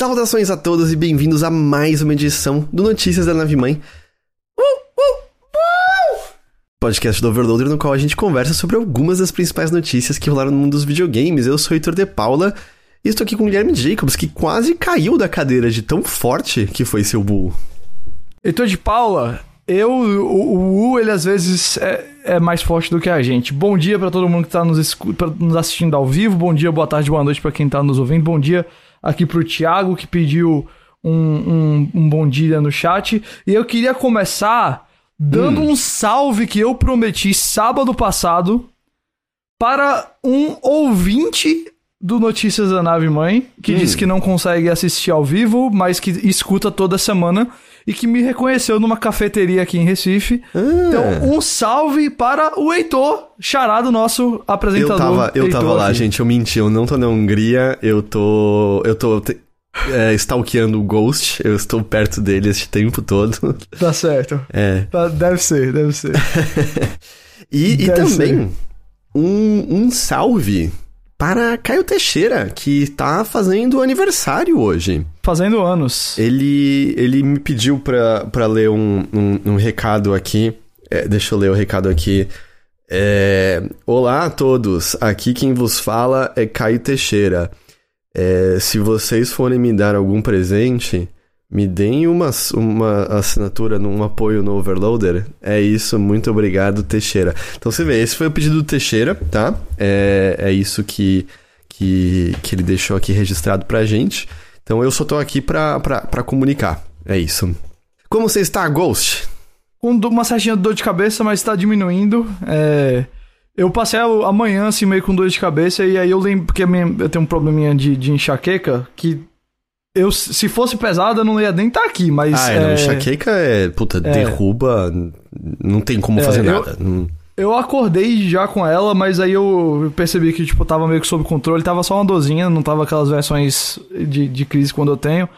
Saudações a todos e bem-vindos a mais uma edição do Notícias da Nave Mãe. Uh, uh, uh! Podcast do Overloader no qual a gente conversa sobre algumas das principais notícias que rolaram no mundo dos videogames. Eu sou o Heitor de Paula e estou aqui com o Guilherme Jacobs, que quase caiu da cadeira de tão forte que foi seu bull. Heitor de Paula, eu, o, o ele às vezes é, é, mais forte do que a gente. Bom dia para todo mundo que tá nos, nos assistindo ao vivo. Bom dia, boa tarde, boa noite para quem tá nos ouvindo. Bom dia aqui pro Thiago, que pediu um, um, um bom dia no chat. E eu queria começar dando hum. um salve que eu prometi sábado passado para um ouvinte do Notícias da Nave Mãe, que hum. disse que não consegue assistir ao vivo, mas que escuta toda semana e que me reconheceu numa cafeteria aqui em Recife. Ah. Então, um salve para o Heitor, charado nosso apresentador. Eu tava, eu tava lá, aqui. gente, eu menti, eu não tô na Hungria, eu tô. Eu tô. É, stalkeando o Ghost, eu estou perto dele este tempo todo. Tá certo. É. Tá, deve ser, deve ser. e, deve e também um, um salve para Caio Teixeira, que está fazendo aniversário hoje. Fazendo anos. Ele, ele me pediu para ler um, um, um, recado aqui. É, deixa eu ler o recado aqui. É, Olá a todos, aqui quem vos fala é Caio Teixeira. É, se vocês forem me dar algum presente, me deem uma, uma assinatura, um apoio no Overloader. É isso, muito obrigado, Teixeira. Então você vê, esse foi o pedido do Teixeira, tá? É, é isso que, que, que ele deixou aqui registrado pra gente. Então eu só tô aqui pra, pra, pra comunicar. É isso. Como você está, Ghost? Com uma certinha dor de cabeça, mas tá diminuindo. É... Eu passei amanhã, assim, meio com dor de cabeça, e aí eu lembro, porque eu tenho um probleminha de, de enxaqueca, que eu, se fosse pesado, eu não ia nem estar tá aqui, mas. Ah, é, não, enxaqueca é. Puta, é, derruba. Não tem como é, fazer eu, nada. Eu acordei já com ela, mas aí eu percebi que, tipo, tava meio que sob controle, tava só uma dorzinha, não tava aquelas versões de, de crise quando eu tenho.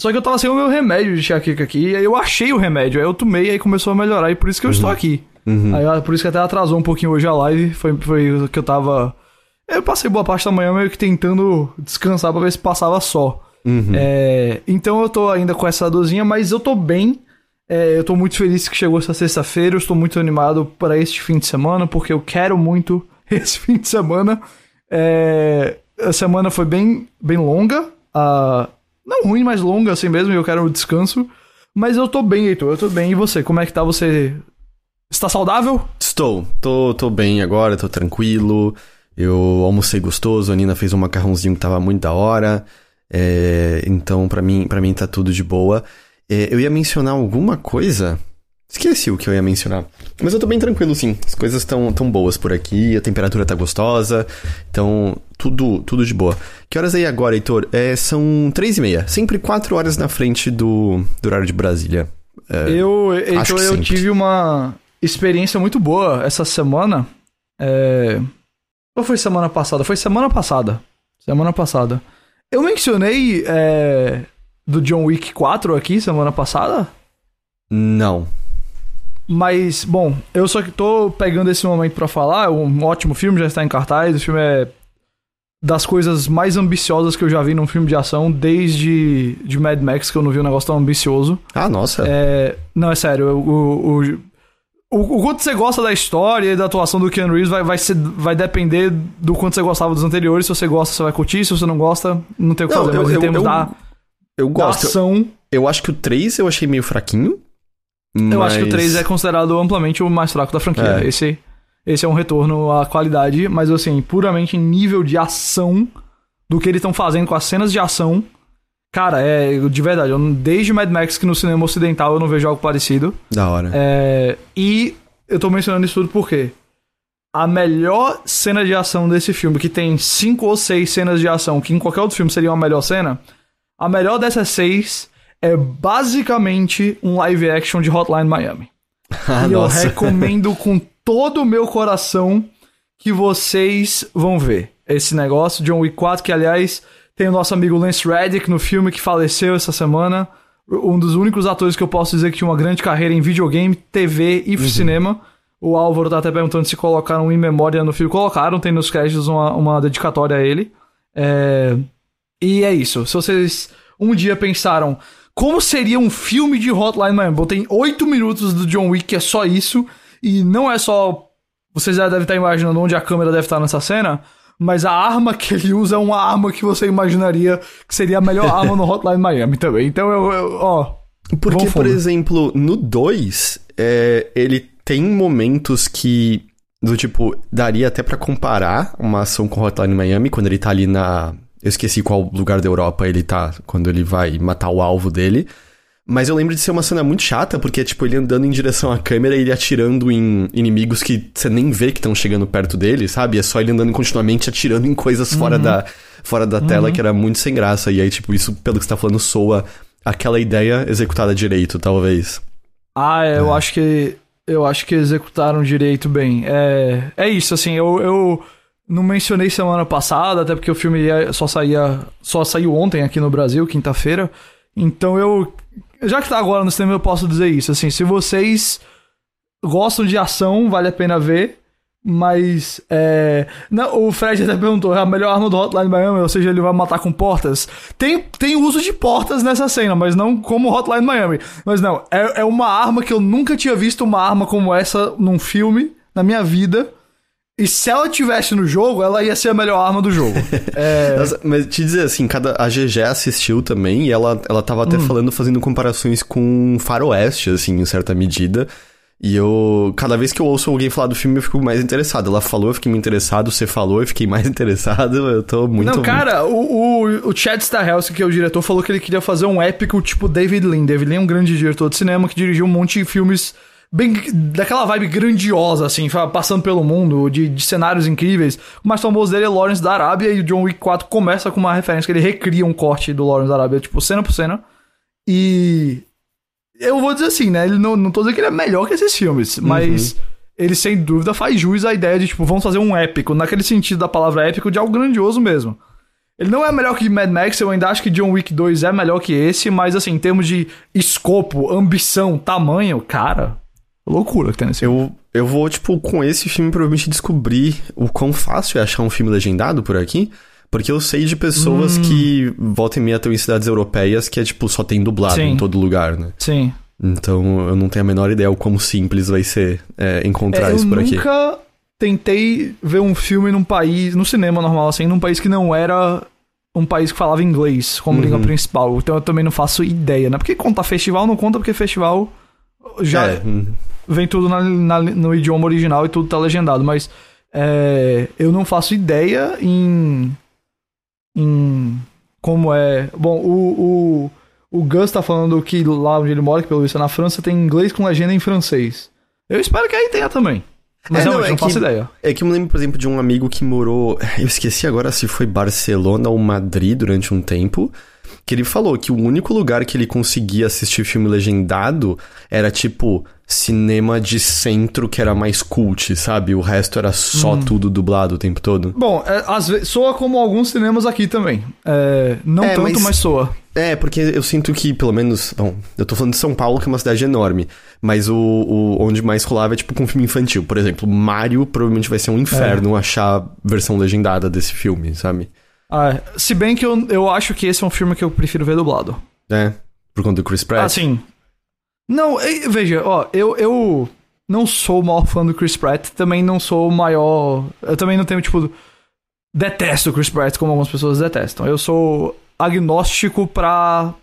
Só que eu tava sem o meu remédio de enxaqueca aqui, e aí eu achei o remédio, aí eu tomei, aí começou a melhorar, e por isso que eu uhum. estou aqui. Uhum. Aí, por isso que até atrasou um pouquinho hoje a live, foi, foi que eu tava. Eu passei boa parte da manhã meio que tentando descansar pra ver se passava só. Uhum. É, então eu tô ainda com essa dorzinha, mas eu tô bem. É, eu tô muito feliz que chegou essa sexta-feira. Eu estou muito animado para este fim de semana, porque eu quero muito esse fim de semana. É, a semana foi bem, bem longa. Uh, não ruim, mas longa assim mesmo. E eu quero um descanso. Mas eu tô bem, Heitor. Eu tô bem. E você? Como é que tá? Você está saudável? Estou. Tô, tô bem agora, tô tranquilo. Eu almocei gostoso. A Nina fez um macarrãozinho que tava muito da hora. É, então, para mim, para mim tá tudo de boa. É, eu ia mencionar alguma coisa. Esqueci o que eu ia mencionar. Mas eu tô bem tranquilo, sim. As coisas estão tão boas por aqui, a temperatura tá gostosa. Então, tudo tudo de boa. Que horas aí agora, Heitor? É, são três e meia. Sempre quatro horas na frente do, do horário de Brasília. É, eu, Heitor, eu tive uma experiência muito boa essa semana. É... Ou foi semana passada? Foi semana passada. Semana passada. Eu mencionei é, do John Wick 4 aqui semana passada? Não. Mas, bom, eu só que tô pegando esse momento para falar. É um ótimo filme, já está em cartaz. O filme é das coisas mais ambiciosas que eu já vi num filme de ação desde de Mad Max, que eu não vi um negócio tão ambicioso. Ah, nossa. É, não, é sério. O, o, o, o, quanto você gosta da história e da atuação do Keanu Reeves vai, vai, ser, vai depender do quanto você gostava dos anteriores. Se você gosta, você vai curtir. Se você não gosta, não tem o que não, fazer. Eu, mas eu, em termos eu, da, eu gosto. da ação... Eu acho que o 3 eu achei meio fraquinho. Mas... Eu acho que o 3 é considerado amplamente o mais fraco da franquia. É. Esse, esse é um retorno à qualidade, mas assim, puramente em nível de ação do que eles estão fazendo com as cenas de ação Cara, é de verdade, eu, desde Mad Max que no cinema ocidental eu não vejo algo parecido. Da hora. É, e eu tô mencionando isso tudo porque a melhor cena de ação desse filme, que tem cinco ou seis cenas de ação, que em qualquer outro filme seria uma melhor cena, a melhor dessas seis é basicamente um live action de Hotline Miami. Ah, e nossa. eu recomendo com todo o meu coração que vocês vão ver esse negócio. John Wick 4, que aliás tem o nosso amigo Lance Reddick no filme que faleceu essa semana. Um dos únicos atores que eu posso dizer que tinha uma grande carreira em videogame, TV e uhum. cinema. O Álvaro tá até perguntando se colocaram em memória no filme. Colocaram, tem nos créditos uma, uma dedicatória a ele. É... E é isso. Se vocês. um dia pensaram como seria um filme de Hotline Miami. Tem oito minutos do John Wick que é só isso, e não é só. Vocês já devem estar imaginando onde a câmera deve estar nessa cena, mas a arma que ele usa é uma arma que você imaginaria que seria a melhor arma no Hotline Miami também. Então eu, eu ó. Porque, por exemplo, no 2, é, ele tem momentos que. Do tipo, daria até para comparar uma ação com Hotline Miami, quando ele tá ali na. Eu esqueci qual lugar da Europa ele tá, quando ele vai matar o alvo dele. Mas eu lembro de ser uma cena muito chata, porque é tipo ele andando em direção à câmera e ele atirando em inimigos que você nem vê que estão chegando perto dele, sabe? É só ele andando continuamente atirando em coisas uhum. fora da, fora da uhum. tela, que era muito sem graça. E aí, tipo, isso, pelo que você tá falando, soa aquela ideia executada direito, talvez. Ah, é, é. eu acho que. Eu acho que executaram direito bem. É, é isso, assim, eu, eu não mencionei semana passada, até porque o filme só saía. Só saiu ontem aqui no Brasil, quinta-feira. Então eu já que tá agora no cinema, eu posso dizer isso. Assim, se vocês gostam de ação, vale a pena ver. Mas, é... Não, o Fred até perguntou, é a melhor arma do Hotline Miami, ou seja, ele vai matar com portas. Tem, tem uso de portas nessa cena, mas não como Hotline Miami. Mas não, é, é uma arma que eu nunca tinha visto uma arma como essa num filme na minha vida. E se ela tivesse no jogo, ela ia ser a melhor arma do jogo. é... mas, mas, te dizer assim, cada, a GG assistiu também e ela, ela tava até hum. falando, fazendo comparações com Faroeste, assim, em certa medida. E eu, cada vez que eu ouço alguém falar do filme, eu fico mais interessado. Ela falou, eu fiquei mais interessado. Você falou, eu fiquei mais interessado. Eu tô muito. Não, cara, muito... o, o, o Chad Stahelski, que é o diretor, falou que ele queria fazer um épico tipo David Lean. David Lean é um grande diretor de cinema que dirigiu um monte de filmes bem daquela vibe grandiosa, assim, passando pelo mundo, de, de, cenários incríveis. O mais famoso dele é Lawrence da Arábia, e o John Wick 4 começa com uma referência que ele recria um corte do Lawrence da Arábia, tipo, cena por cena. E. Eu vou dizer assim, né? Ele não, não tô dizendo que ele é melhor que esses filmes, mas. Uhum. Ele sem dúvida faz jus à ideia de, tipo, vamos fazer um épico, naquele sentido da palavra épico, de algo grandioso mesmo. Ele não é melhor que Mad Max, eu ainda acho que John Wick 2 é melhor que esse, mas assim, em termos de escopo, ambição, tamanho, cara, loucura que tem nesse eu, Eu vou, tipo, com esse filme provavelmente descobrir o quão fácil é achar um filme legendado por aqui. Porque eu sei de pessoas hum. que voltam e meia estão em cidades europeias que é, tipo, só tem dublado Sim. em todo lugar, né? Sim. Então eu não tenho a menor ideia o quão simples vai ser é, encontrar é, isso por aqui. Eu nunca tentei ver um filme num país, no cinema normal, assim, num país que não era um país que falava inglês como uhum. língua principal. Então eu também não faço ideia, né? Porque conta festival, não conta porque festival já é. Vem tudo na, na, no idioma original e tudo tá legendado, mas é, eu não faço ideia em, em como é. Bom, o, o, o Gus tá falando que lá onde ele mora, que pelo visto é na França, tem inglês com legenda em francês. Eu espero que aí tenha também. Mas é, não, é não faço ideia. É que eu me lembro, por exemplo, de um amigo que morou. Eu esqueci agora se foi Barcelona ou Madrid durante um tempo que ele falou que o único lugar que ele conseguia assistir filme legendado era tipo cinema de centro que era mais cult, sabe? O resto era só hum. tudo dublado o tempo todo. Bom, é, às vezes, soa como alguns cinemas aqui também. É, não é, tanto, mas, mas, soa. É, porque eu sinto que, pelo menos. Bom, eu tô falando de São Paulo, que é uma cidade enorme. Mas o, o onde mais rolava é tipo com filme infantil. Por exemplo, Mario provavelmente vai ser um inferno é. achar versão legendada desse filme, sabe? Ah, se bem que eu, eu acho que esse é um filme que eu prefiro ver dublado. É, por conta do Chris Pratt? Ah, sim. Não, veja, ó, eu, eu não sou o maior fã do Chris Pratt, também não sou o maior... Eu também não tenho, tipo... Detesto o Chris Pratt como algumas pessoas detestam. Eu sou agnóstico pra...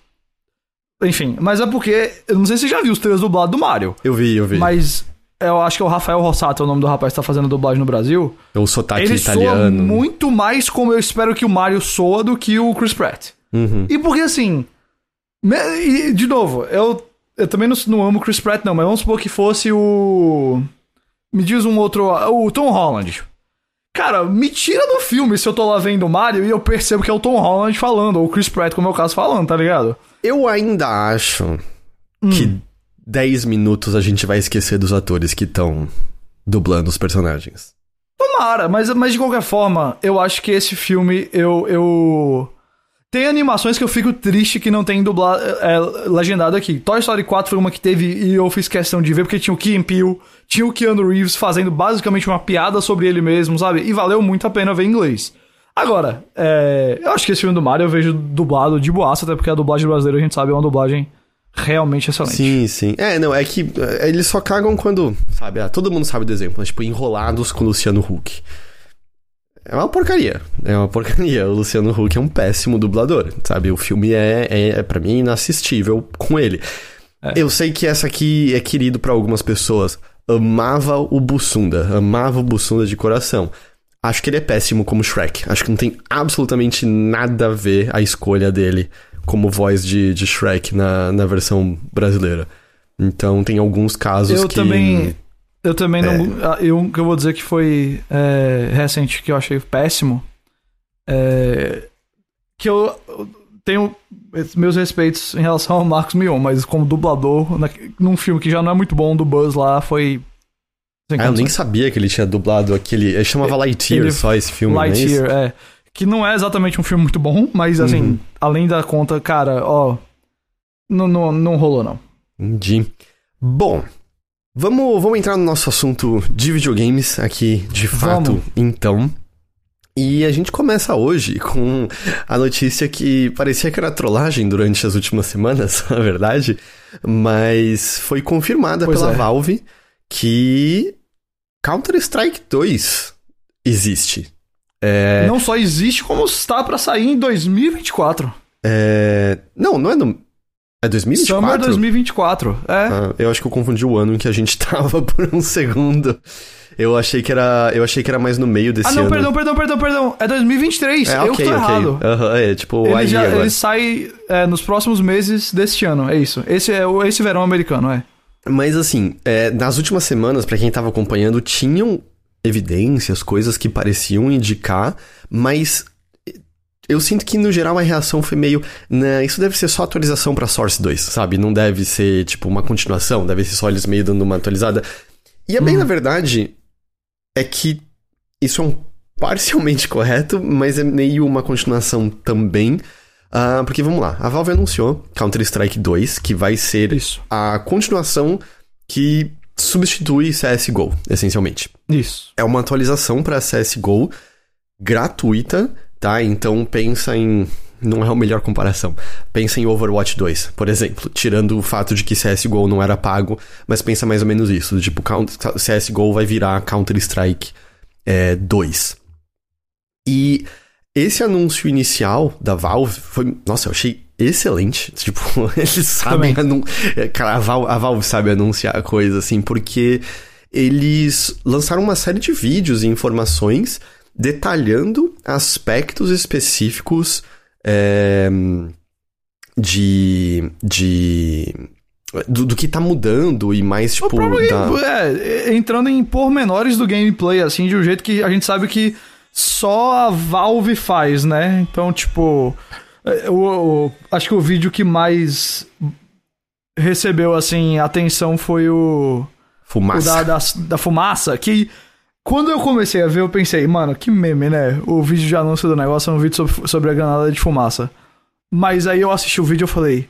Enfim, mas é porque... Eu não sei se você já viu os trailers dublados do Mario. Eu vi, eu vi. Mas eu acho que é o Rafael Rossato, é o nome do rapaz que tá fazendo dublagem no Brasil. É o sotaque ele italiano. Soa muito mais como eu espero que o Mario soa do que o Chris Pratt. Uhum. E porque assim. De novo, eu, eu também não, não amo Chris Pratt, não, mas vamos supor que fosse o. Me diz um outro. O Tom Holland. Cara, me tira do filme se eu tô lá vendo o Mario e eu percebo que é o Tom Holland falando, ou o Chris Pratt, como é o caso, falando, tá ligado? Eu ainda acho hum. que 10 minutos a gente vai esquecer dos atores que estão dublando os personagens. Tomara, mas, mas de qualquer forma, eu acho que esse filme, eu. eu... Tem animações que eu fico triste que não tem dublado, é, legendado aqui. Toy Story 4 foi uma que teve e eu fiz questão de ver porque tinha o Key Peele, tinha o Keanu Reeves fazendo basicamente uma piada sobre ele mesmo, sabe? E valeu muito a pena ver em inglês. Agora, é, eu acho que esse filme do Mario eu vejo dublado de boaça, até porque a dublagem brasileira a gente sabe é uma dublagem realmente excelente. Sim, sim. É, não, é que é, eles só cagam quando, sabe, ah, todo mundo sabe do exemplo, mas, tipo, Enrolados com o Luciano Huck. É uma porcaria. É uma porcaria. O Luciano Huck é um péssimo dublador, sabe? O filme é, é, é para mim, inassistível com ele. É. Eu sei que essa aqui é querido para algumas pessoas. Amava o Bussunda. Amava o Bussunda de coração. Acho que ele é péssimo como Shrek. Acho que não tem absolutamente nada a ver a escolha dele como voz de, de Shrek na, na versão brasileira. Então tem alguns casos eu que. Também, eu também é. não. Ah, eu, que eu vou dizer que foi é, recente, que eu achei péssimo. É, que eu tenho meus respeitos em relação ao Marcos Mion, mas como dublador, na, num filme que já não é muito bom do Buzz lá, foi. Ah, eu nem sabia que ele tinha dublado aquele. Ele chamava Lightyear ele, só esse filme, Lightyear, é, é. Que não é exatamente um filme muito bom, mas assim, uhum. além da conta, cara, ó. Não, não, não rolou, não. Entendi. Bom, vamos, vamos entrar no nosso assunto de videogames aqui, de fato, vamos. então. E a gente começa hoje com a notícia que parecia que era trollagem durante as últimas semanas, na verdade, mas foi confirmada pois pela é. Valve que Counter-Strike 2 existe. É... Não só existe, como está para sair em 2024. É... Não, não é no. É 2024? Summer 2024, é. Ah, eu acho que eu confundi o ano em que a gente tava por um segundo. Eu achei que era, eu achei que era mais no meio desse ano. Ah, não, ano. perdão, perdão, perdão, perdão. É 2023. É, eu okay, que tô okay. errado. Uhum, é, tipo, ele, já, ele sai é, nos próximos meses deste ano, é isso. Esse é esse verão americano, é. Mas assim, é, nas últimas semanas, para quem tava acompanhando, tinham evidências, coisas que pareciam indicar, mas eu sinto que no geral a reação foi meio, né, isso deve ser só atualização para Source 2, sabe? Não deve ser tipo uma continuação, deve ser só eles meio dando uma atualizada. E a bem hum. na verdade é que isso é um parcialmente correto, mas é meio uma continuação também. Uh, porque vamos lá, a Valve anunciou Counter-Strike 2, que vai ser isso. a continuação que substitui CSGO, essencialmente. Isso. É uma atualização para CSGO gratuita, tá? Então pensa em não é a melhor comparação. Pensa em Overwatch 2, por exemplo, tirando o fato de que CSGO não era pago, mas pensa mais ou menos isso, tipo, CSGO vai virar Counter-Strike é, 2. E esse anúncio inicial da Valve foi, nossa, eu achei excelente. Tipo, eles sabem. Anun... É, cara, a Valve, a Valve sabe anunciar coisa assim, porque eles lançaram uma série de vídeos e informações detalhando aspectos específicos é, de. de do, do, que tá mudando e mais, tipo. Da... É, entrando em pormenores do gameplay, assim, de um jeito que a gente sabe que só a Valve faz, né? Então, tipo. É, o, o, acho que o vídeo que mais recebeu, assim, atenção foi o. Fumaça. O da, da, da, fumaça, que. Quando eu comecei a ver, eu pensei, mano, que meme, né? O vídeo de anúncio do negócio é um vídeo sobre, sobre a granada de fumaça. Mas aí eu assisti o vídeo e falei.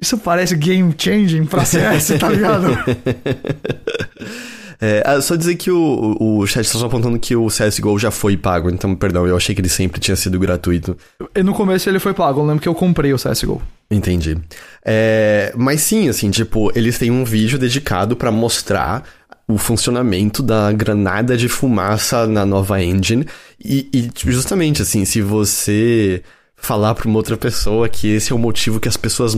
Isso parece game changing pra CS, tá ligado? É, ah, só dizer que o, o chat está só apontando que o CSGO já foi pago, então, perdão, eu achei que ele sempre tinha sido gratuito. E no começo ele foi pago, eu lembro que eu comprei o CSGO. Entendi. É, mas sim, assim, tipo, eles têm um vídeo dedicado para mostrar o funcionamento da granada de fumaça na nova engine. E, e justamente, assim, se você falar para uma outra pessoa que esse é o motivo que as pessoas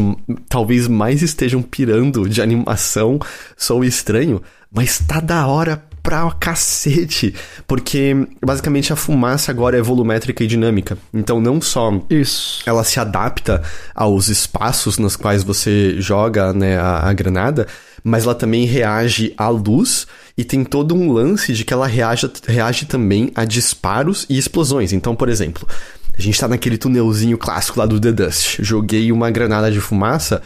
talvez mais estejam pirando de animação, sou estranho, mas tá da hora pra cacete, porque basicamente a fumaça agora é volumétrica e dinâmica. Então não só Isso. ela se adapta aos espaços nos quais você joga né, a, a granada, mas ela também reage à luz e tem todo um lance de que ela reage, reage também a disparos e explosões. Então, por exemplo, a gente tá naquele tunelzinho clássico lá do The Dust. Joguei uma granada de fumaça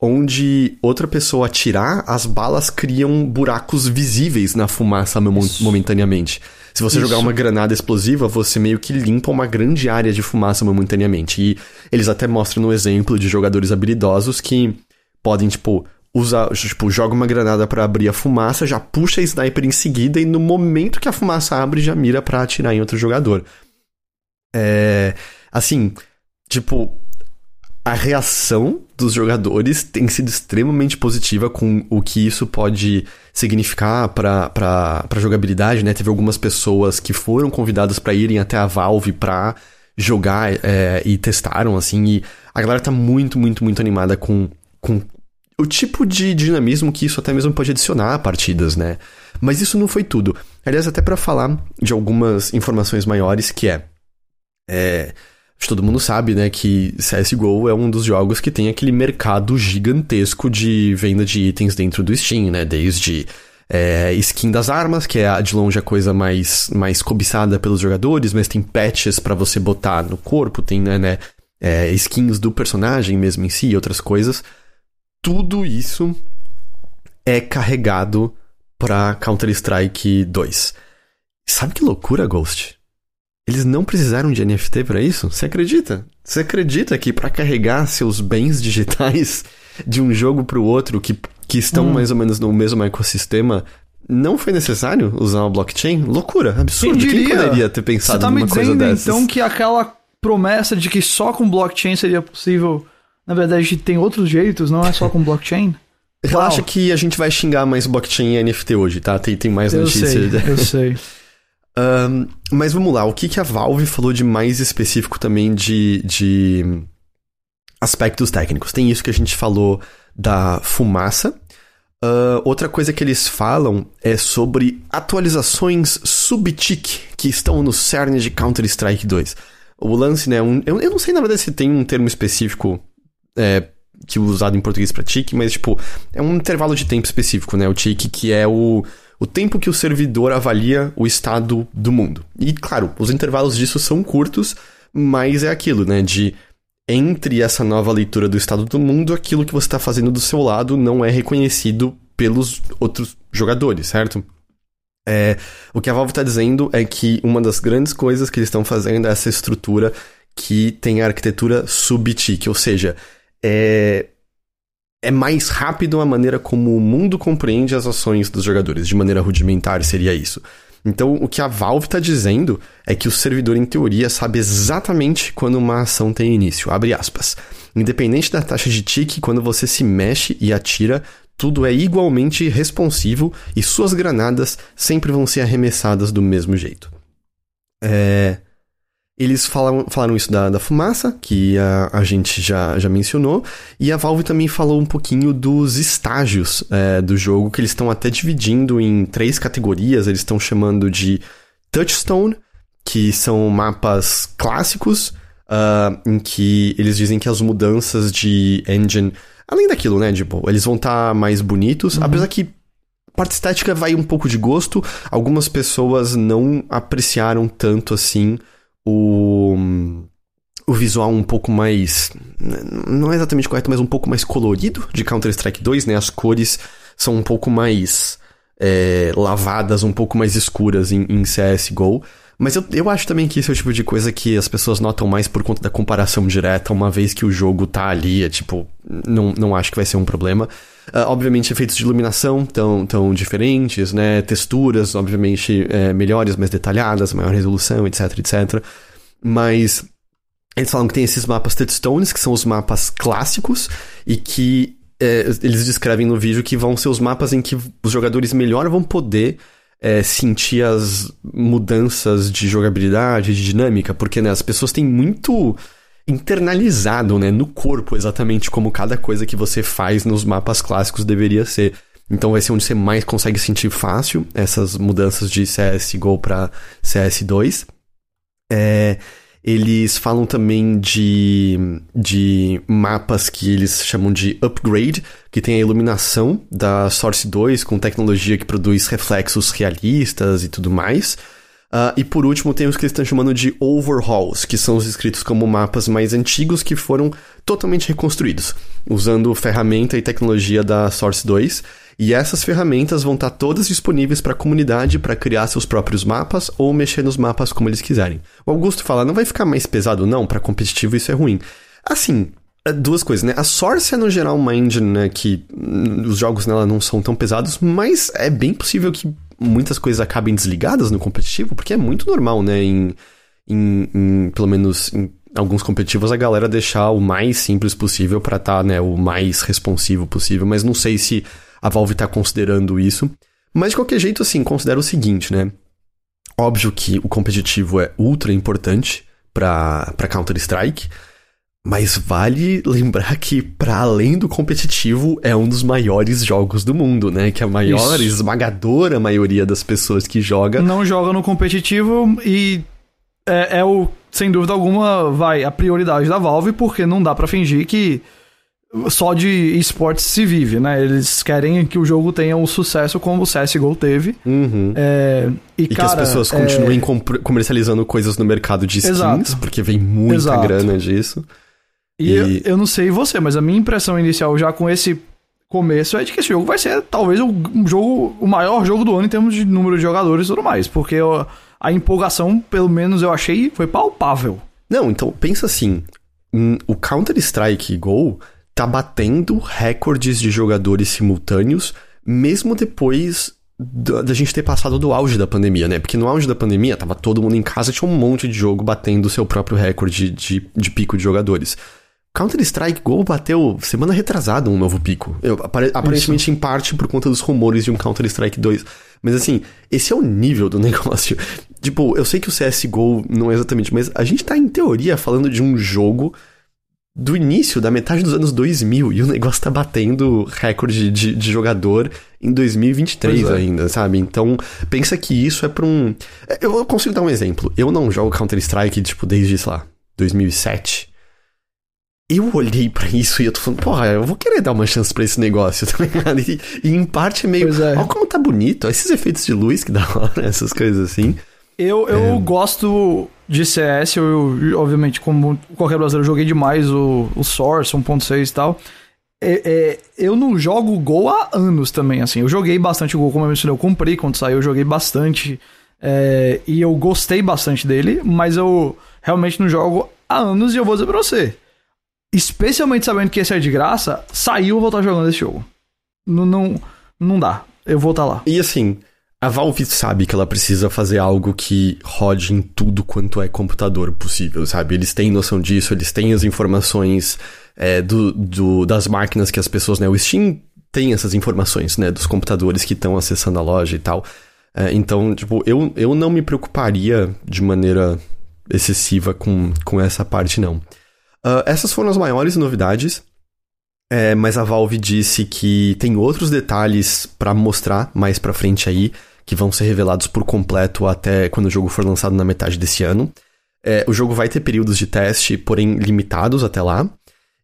onde outra pessoa atirar, as balas criam buracos visíveis na fumaça momentaneamente. Se você Isso. jogar uma granada explosiva, você meio que limpa uma grande área de fumaça momentaneamente. E eles até mostram no exemplo de jogadores habilidosos que podem, tipo, usar, tipo, joga uma granada para abrir a fumaça, já puxa a sniper em seguida e no momento que a fumaça abre já mira para atirar em outro jogador. É, assim, tipo, a reação dos jogadores tem sido extremamente positiva com o que isso pode significar para para jogabilidade, né? Teve algumas pessoas que foram convidadas para irem até a Valve para jogar é, e testaram, assim, e a galera tá muito, muito, muito animada com, com o tipo de dinamismo que isso até mesmo pode adicionar a partidas, né? Mas isso não foi tudo. Aliás, até para falar de algumas informações maiores, que é, é todo mundo sabe, né, que CSGO é um dos jogos que tem aquele mercado gigantesco de venda de itens dentro do Steam, né? Desde é, skin das armas, que é de longe a coisa mais, mais cobiçada pelos jogadores, mas tem patches para você botar no corpo, tem, né, né é, skins do personagem mesmo em si e outras coisas. Tudo isso é carregado pra Counter-Strike 2. Sabe que loucura, Ghost? Eles não precisaram de NFT para isso? Você acredita? Você acredita que para carregar seus bens digitais de um jogo para o outro que, que estão hum. mais ou menos no mesmo ecossistema não foi necessário usar o blockchain? Loucura, absurdo. Quem, Quem poderia ter pensado Você tá numa me coisa dizendo, dessas? então que aquela promessa de que só com blockchain seria possível, na verdade tem outros jeitos, não é só com blockchain? Relaxa que a gente vai xingar mais blockchain e NFT hoje, tá? Tem, tem mais eu notícias. Sei, eu sei. Um, mas vamos lá, o que, que a Valve falou de mais específico também de, de aspectos técnicos? Tem isso que a gente falou da fumaça. Uh, outra coisa que eles falam é sobre atualizações sub-tick que estão no cerne de Counter-Strike 2. O lance, né? Um, eu, eu, não sei na verdade se tem um termo específico é, que usado em português para tick, mas tipo, é um intervalo de tempo específico, né? O tick que é o o tempo que o servidor avalia o estado do mundo. E, claro, os intervalos disso são curtos, mas é aquilo, né? De entre essa nova leitura do estado do mundo, aquilo que você está fazendo do seu lado não é reconhecido pelos outros jogadores, certo? É, o que a Valve está dizendo é que uma das grandes coisas que eles estão fazendo é essa estrutura que tem a arquitetura sub-tick, ou seja, é, é mais rápido a maneira como o mundo compreende as ações dos jogadores. De maneira rudimentar seria isso. Então, o que a Valve está dizendo é que o servidor, em teoria, sabe exatamente quando uma ação tem início. Abre aspas. Independente da taxa de tique, quando você se mexe e atira, tudo é igualmente responsivo e suas granadas sempre vão ser arremessadas do mesmo jeito. É... Eles falam, falaram isso da, da fumaça, que a, a gente já, já mencionou, e a Valve também falou um pouquinho dos estágios é, do jogo, que eles estão até dividindo em três categorias. Eles estão chamando de Touchstone, que são mapas clássicos, uh, em que eles dizem que as mudanças de engine. Além daquilo, né? Tipo, eles vão estar tá mais bonitos, uhum. apesar que parte estética vai um pouco de gosto. Algumas pessoas não apreciaram tanto assim o, o visual um pouco mais. Não é exatamente correto, mas um pouco mais colorido de Counter-Strike 2, né? As cores são um pouco mais é, lavadas, um pouco mais escuras em, em CSGO. Mas eu, eu acho também que esse é o tipo de coisa que as pessoas notam mais por conta da comparação direta, uma vez que o jogo tá ali, é tipo, não, não acho que vai ser um problema. Uh, obviamente, efeitos de iluminação tão, tão diferentes, né? Texturas, obviamente, é, melhores, mais detalhadas, maior resolução, etc, etc. Mas eles falam que tem esses mapas touchstones, que são os mapas clássicos, e que é, eles descrevem no vídeo que vão ser os mapas em que os jogadores melhor vão poder é, sentir as mudanças de jogabilidade, de dinâmica, porque né, as pessoas têm muito internalizado né, no corpo exatamente como cada coisa que você faz nos mapas clássicos deveria ser. Então vai ser onde você mais consegue sentir fácil essas mudanças de CSGO para CS2. É, eles falam também de, de mapas que eles chamam de upgrade, que tem a iluminação da Source 2 com tecnologia que produz reflexos realistas e tudo mais. Uh, e por último, tem os que eles estão chamando de overhauls, que são os escritos como mapas mais antigos que foram totalmente reconstruídos, usando ferramenta e tecnologia da Source 2. E essas ferramentas vão estar todas disponíveis para a comunidade para criar seus próprios mapas ou mexer nos mapas como eles quiserem. O Augusto fala, não vai ficar mais pesado não, para competitivo isso é ruim. Assim, é duas coisas, né? A Source é no geral uma engine, né, que os jogos nela não são tão pesados, mas é bem possível que muitas coisas acabem desligadas no competitivo, porque é muito normal, né, em, em, em pelo menos em alguns competitivos, a galera deixar o mais simples possível para estar, tá, né, o mais responsivo possível, mas não sei se a Valve tá considerando isso. Mas de qualquer jeito, assim, considero o seguinte, né? Óbvio que o competitivo é ultra importante para Counter-Strike, mas vale lembrar que, para além do competitivo, é um dos maiores jogos do mundo, né? Que a maior, Isso. esmagadora maioria das pessoas que joga. Não joga no competitivo e é, é, o, sem dúvida alguma, vai, a prioridade da Valve, porque não dá para fingir que só de esportes se vive, né? Eles querem que o jogo tenha um sucesso como o CSGO teve. Uhum. É, e, e cara, que as pessoas continuem é... comercializando coisas no mercado de skins, Exato. porque vem muita Exato. grana disso. E, e... Eu, eu, não sei você, mas a minha impressão inicial já com esse começo é de que esse jogo vai ser talvez o um jogo, o maior jogo do ano em termos de número de jogadores e tudo mais, porque a empolgação, pelo menos eu achei, foi palpável. Não, então pensa assim, o Counter-Strike Go tá batendo recordes de jogadores simultâneos, mesmo depois da gente ter passado do auge da pandemia, né? Porque no auge da pandemia tava todo mundo em casa, tinha um monte de jogo batendo o seu próprio recorde de, de pico de jogadores. Counter-Strike Go bateu semana retrasada um novo pico. Eu, aparentemente Isso. em parte por conta dos rumores de um Counter-Strike 2. Mas assim, esse é o nível do negócio. tipo, eu sei que o CSGO não é exatamente, mas a gente tá em teoria falando de um jogo do início, da metade dos anos 2000, e o negócio tá batendo recorde de, de jogador em 2023 é. ainda, sabe? Então, pensa que isso é pra um. Eu consigo dar um exemplo. Eu não jogo Counter-Strike, tipo, desde, sei lá, 2007 eu olhei para isso e eu tô falando, porra, eu vou querer dar uma chance para esse negócio, tá ligado? E, e em parte é meio, é. olha como tá bonito, esses efeitos de luz que dá hora, essas coisas assim. Eu, eu é... gosto de CS, eu, eu, obviamente, como qualquer brasileiro, joguei demais o, o Source 1.6 e tal. É, é, eu não jogo Gol há anos também, assim. Eu joguei bastante Gol, como eu mencionei, eu comprei quando saiu, eu joguei bastante. É, e eu gostei bastante dele, mas eu realmente não jogo há anos e eu vou dizer pra você especialmente sabendo que esse é de graça, saiu eu vou estar jogando esse jogo. Não, não, não dá. Eu vou estar lá. E assim, a Valve sabe que ela precisa fazer algo que rode em tudo quanto é computador possível, sabe? Eles têm noção disso, eles têm as informações é, do, do, das máquinas que as pessoas, né? O Steam tem essas informações, né? Dos computadores que estão acessando a loja e tal. É, então, tipo, eu, eu não me preocuparia de maneira excessiva com, com essa parte, não. Uh, essas foram as maiores novidades, é, mas a Valve disse que tem outros detalhes para mostrar mais pra frente aí, que vão ser revelados por completo até quando o jogo for lançado na metade desse ano. É, o jogo vai ter períodos de teste, porém limitados até lá.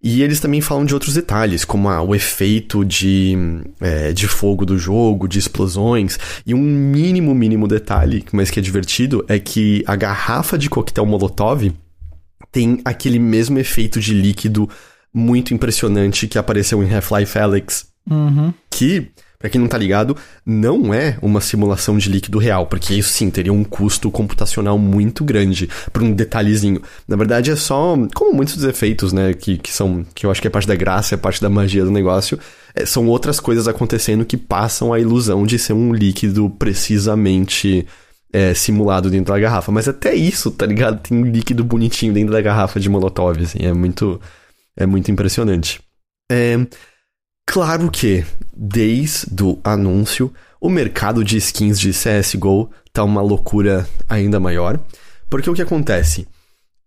E eles também falam de outros detalhes, como ah, o efeito de, é, de fogo do jogo, de explosões. E um mínimo, mínimo detalhe, mas que é divertido, é que a garrafa de coquetel Molotov tem aquele mesmo efeito de líquido muito impressionante que apareceu em Half-Life Alyx. Uhum. Que, pra quem não tá ligado, não é uma simulação de líquido real, porque isso sim teria um custo computacional muito grande por um detalhezinho. Na verdade, é só, como muitos dos efeitos, né, que, que são, que eu acho que é parte da graça, é parte da magia do negócio, é, são outras coisas acontecendo que passam a ilusão de ser um líquido precisamente é, simulado dentro da garrafa. Mas até isso, tá ligado? Tem um líquido bonitinho dentro da garrafa de Molotov, assim. É muito, é muito impressionante. É, claro que, desde o anúncio, o mercado de skins de CSGO tá uma loucura ainda maior. Porque o que acontece?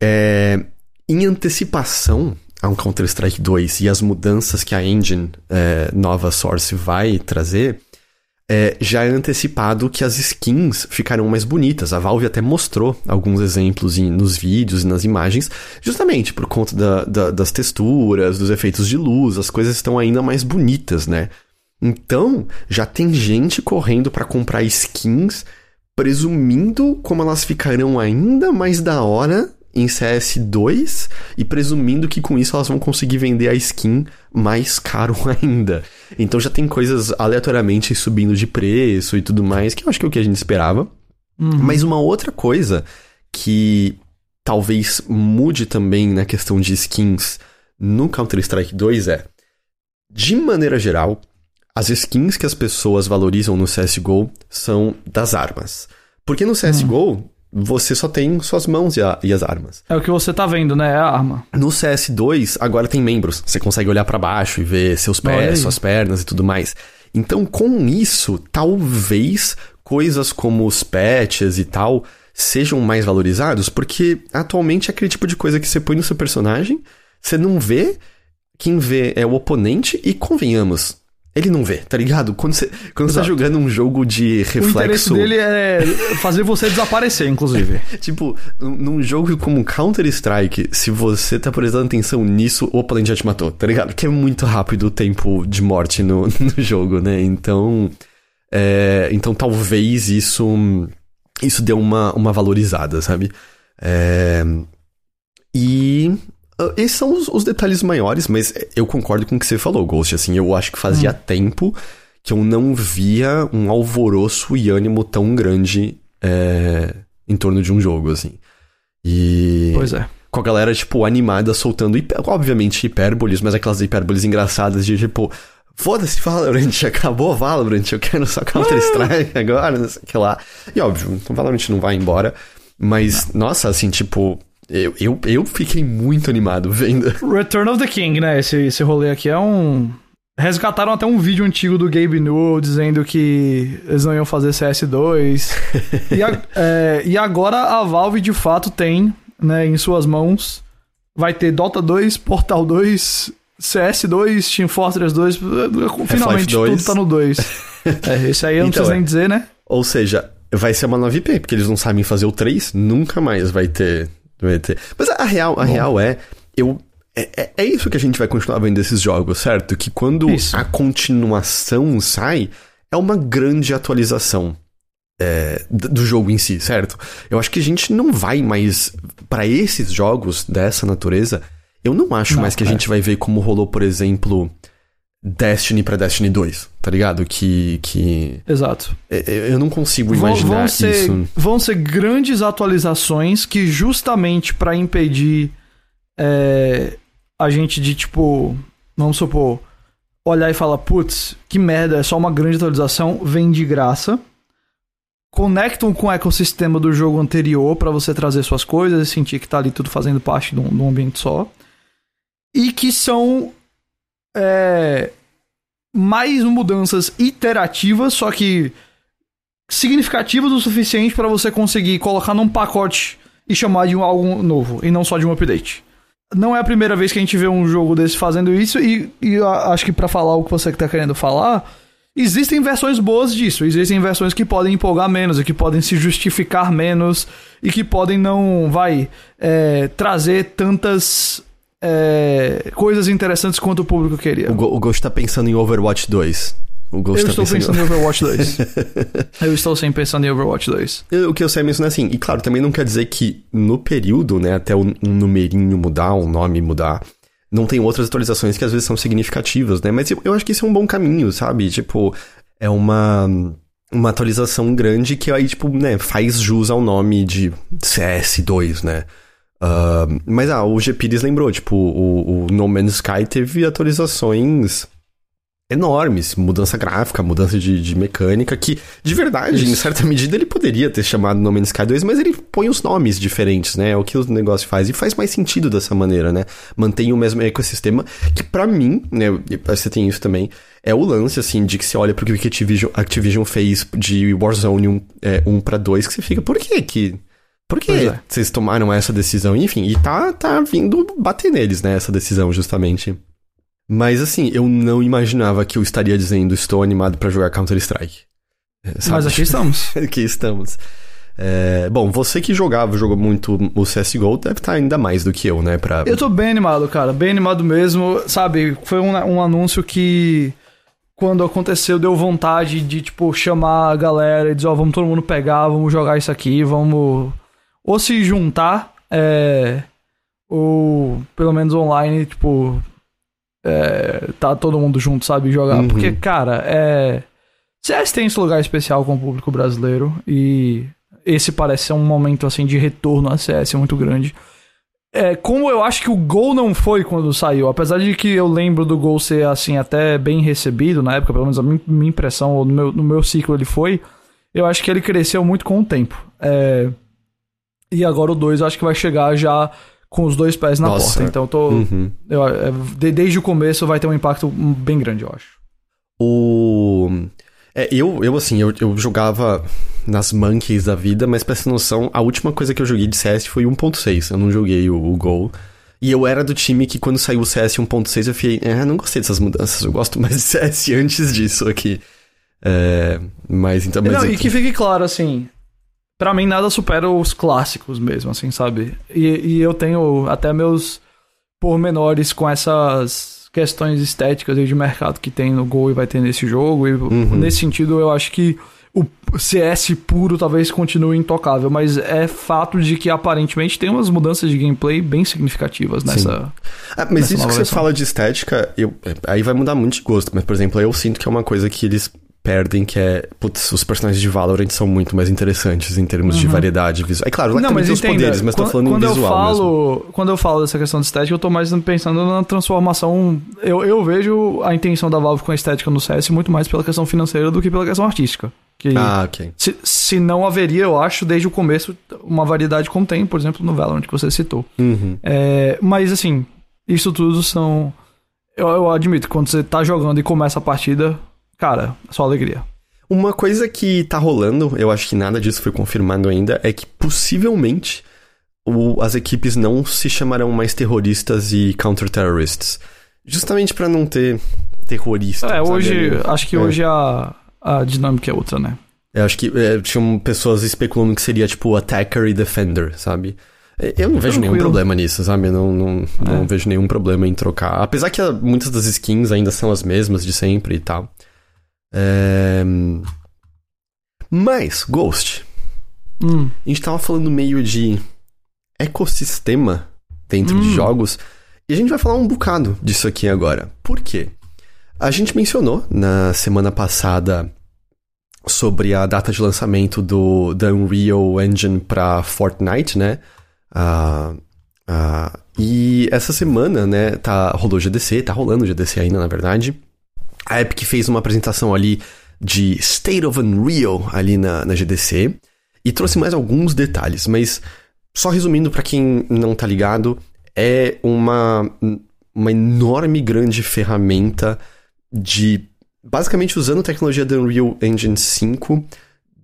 É, em antecipação a um Counter-Strike 2 e as mudanças que a engine é, nova Source vai trazer, é, já é antecipado que as skins ficarão mais bonitas. A Valve até mostrou alguns exemplos em, nos vídeos e nas imagens, justamente por conta da, da, das texturas, dos efeitos de luz, as coisas estão ainda mais bonitas, né? Então, já tem gente correndo para comprar skins, presumindo como elas ficarão ainda mais da hora em CS2 e presumindo que com isso elas vão conseguir vender a skin mais caro ainda. Então já tem coisas aleatoriamente subindo de preço e tudo mais, que eu acho que é o que a gente esperava. Uhum. Mas uma outra coisa que talvez mude também na questão de skins no Counter-Strike 2 é, de maneira geral, as skins que as pessoas valorizam no CSGO são das armas. Porque no CSGO, uhum você só tem suas mãos e, a, e, as armas. É o que você tá vendo, né? É a arma. No CS2, agora tem membros. Você consegue olhar para baixo e ver seus pés, suas pernas e tudo mais. Então, com isso, talvez coisas como os patches e tal sejam mais valorizados, porque atualmente é aquele tipo de coisa que você põe no seu personagem, você não vê, quem vê é o oponente, e convenhamos, ele não vê, tá ligado? Quando você, quando você tá jogando um jogo de reflexo. O interesse dele é fazer você desaparecer, inclusive. tipo, num jogo como Counter-Strike, se você tá prestando atenção nisso, o oponente já te matou, tá ligado? Que é muito rápido o tempo de morte no, no jogo, né? Então. É, então talvez isso. Isso deu uma, uma valorizada, sabe? É, e esses são os, os, detalhes maiores, mas eu concordo com o que você falou, Ghost. Assim, eu acho que fazia hum. tempo que eu não via um alvoroço e ânimo tão grande é, em torno de um jogo, assim. E. Pois é. Com a galera, tipo, animada, soltando, hiper, obviamente, hipérboles, mas aquelas hipérboles engraçadas de tipo. Foda-se, Valorant, acabou Valorant, eu quero só Counter-Strike agora, não sei o que lá. E óbvio, Valorant não vai embora. Mas, não. nossa, assim, tipo, eu, eu, eu fiquei muito animado vendo. Return of the King, né? Esse, esse rolê aqui é um. Resgataram até um vídeo antigo do Gabe Newell dizendo que eles não iam fazer CS2. e, a, é, e agora a Valve de fato tem né, em suas mãos. Vai ter Dota 2, Portal 2, CS2, Team Fortress 2. Finalmente tudo tá no 2. é, esse aí eu não então, preciso nem é. dizer, né? Ou seja, vai ser uma nova IP, porque eles não sabem fazer o 3, nunca mais vai ter Vai ter. Mas a real, a real é, eu é, é, é, isso que a gente vai continuar vendo desses jogos, certo? Que quando isso. a continuação sai, é uma grande atualização é, do jogo em si, certo? Eu acho que a gente não vai mais. para esses jogos dessa natureza, eu não acho não, mais que a é. gente vai ver como rolou, por exemplo. Destiny para Destiny 2, tá ligado? Que. que... Exato. É, é, eu não consigo imaginar vão ser, isso. Vão ser grandes atualizações que, justamente para impedir é, a gente de, tipo, vamos supor, olhar e falar, putz, que merda, é só uma grande atualização, vem de graça. Conectam com o ecossistema do jogo anterior para você trazer suas coisas e sentir que tá ali tudo fazendo parte de um, de um ambiente só. E que são é, mais mudanças iterativas, só que significativas o suficiente para você conseguir colocar num pacote e chamar de um, algo novo, e não só de um update. Não é a primeira vez que a gente vê um jogo desse fazendo isso, e, e acho que para falar o que você tá querendo falar, existem versões boas disso, existem versões que podem empolgar menos, e que podem se justificar menos, e que podem não, vai, é, trazer tantas é, coisas interessantes quanto o público queria. O, o Ghost tá pensando em Overwatch 2. O Ghost eu tá estou pensando, pensando em Overwatch 2. eu estou sempre pensando em Overwatch 2. O que eu sei mesmo é assim, e claro, também não quer dizer que no período, né, até um numerinho mudar, um nome mudar, não tem outras atualizações que às vezes são significativas, né? Mas eu, eu acho que isso é um bom caminho, sabe? Tipo, é uma uma atualização grande que aí, tipo, né, faz jus ao nome de CS2, né? Uh, mas ah, o GPDs lembrou, tipo, o, o, No Man's Sky teve atualizações enormes, mudança gráfica, mudança de, de mecânica, que de verdade, Isso. em certa medida, ele poderia ter chamado No Man's Sky 2, mas ele põe os nomes diferentes, né? É o que o negócio faz. E faz mais sentido dessa maneira, né? Mantém o mesmo ecossistema, que para mim, né? Você tem isso também. É o lance, assim, de que você olha pro que o Activision, Activision fez de Warzone 1, é, 1 pra 2, que você fica, por que que por que é. vocês tomaram essa decisão? Enfim, e tá, tá vindo bater neles, né, essa decisão, justamente. Mas assim, eu não imaginava que eu estaria dizendo estou animado para jogar Counter-Strike. É, Mas aqui estamos. aqui estamos. É, bom, você que jogava, jogou muito o CSGO, deve estar tá ainda mais do que eu, né? Pra... Eu tô bem animado, cara. Bem animado mesmo. Sabe, foi um, um anúncio que quando aconteceu, deu vontade de, tipo, chamar a galera e dizer, ó, oh, vamos todo mundo pegar, vamos jogar isso aqui, vamos ou se juntar, é, ou pelo menos online, tipo, é, tá todo mundo junto, sabe, jogar. Uhum. Porque, cara, é. CS tem esse lugar especial com o público brasileiro e esse parece ser um momento assim de retorno a CS muito grande. É, como eu acho que o Gol não foi quando saiu, apesar de que eu lembro do Gol ser assim até bem recebido na época, pelo menos a minha impressão, ou no meu, no meu ciclo ele foi, eu acho que ele cresceu muito com o tempo. É, E agora o 2 acho que vai chegar já com os dois pés na Nossa. porta. Então eu tô. Uhum. eu- é, de- desde o começo vai ter um impacto bem grande, eu acho. O. É, eu, eu assim, eu, eu jogava nas monkeys da vida, mas pra ter noção, a última coisa que eu joguei de CS foi 1.6. Eu não joguei o, o Gol. E eu era do time que quando saiu o CS 1.6 eu fiquei, é, não gostei dessas mudanças, eu gosto mais de CS antes disso aqui. É, mas então. Mas Não, e que fique claro, assim. Pra mim, nada supera os clássicos mesmo, assim, sabe? E, e eu tenho até meus pormenores com essas questões estéticas aí de mercado que tem no Gol e vai ter nesse jogo. E Uhum. nesse sentido, eu acho que o CS puro talvez continue intocável, mas é fato de que aparentemente tem umas mudanças de gameplay bem significativas nessa. Ah, mas nessa isso que nova você versão. fala de estética, eu, aí vai mudar muito de gosto. Mas, por exemplo, eu sinto que é uma coisa que eles perdem, que é... Putz, os personagens de Valorant são muito mais interessantes em termos de variedade visual. É claro, lá Não, mas tem os poderes, mas tô quando, falando em visual eu mesmo. falo, Quando eu falo dessa questão de estética, eu tô mais pensando na transformação. Eu, eu vejo a intenção da Valve com a estética no CS muito mais pela questão financeira do que pela questão artística. Que Ah, ok. se, se não haveria, eu acho, desde o começo, uma variedade como tem, por exemplo, no Valorant que você citou. Uhum. É, mas assim, isso tudo são. Eu, eu admito, quando você tá jogando e começa a partida, cara, é só alegria. Uma coisa que tá rolando, eu acho que nada disso foi confirmado ainda, é que possivelmente o- as equipes não se chamarão mais terroristas e counter-terrorists. Justamente pra não ter terroristas. É, sabe, hoje, ali. acho que É. hoje a, a dinâmica é outra, né? Eu acho que é, tinham pessoas especulando que seria tipo attacker e defender, sabe? É, Eu não vejo nenhum Tranquilo. problema nisso, sabe? Eu Não, não, não É. vejo nenhum problema em trocar. Apesar que muitas das skins ainda são as mesmas de sempre e tal. É... Mas, Ghost, Hum. a gente tava falando meio de ecossistema dentro de Hum. jogos, e a gente vai falar um bocado disso aqui agora. Por quê? A gente mencionou na semana passada sobre a data de lançamento do da Unreal Engine pra Fortnite, né? Ah, ah, e essa semana, né, tá, rolou GDC, tá rolando GDC ainda, na verdade. A Epic fez uma apresentação ali de State of Unreal ali na, na GDC e trouxe mais alguns detalhes, mas só resumindo pra quem não tá ligado, é uma, uma enorme grande ferramenta de basicamente usando a tecnologia da Unreal Engine 5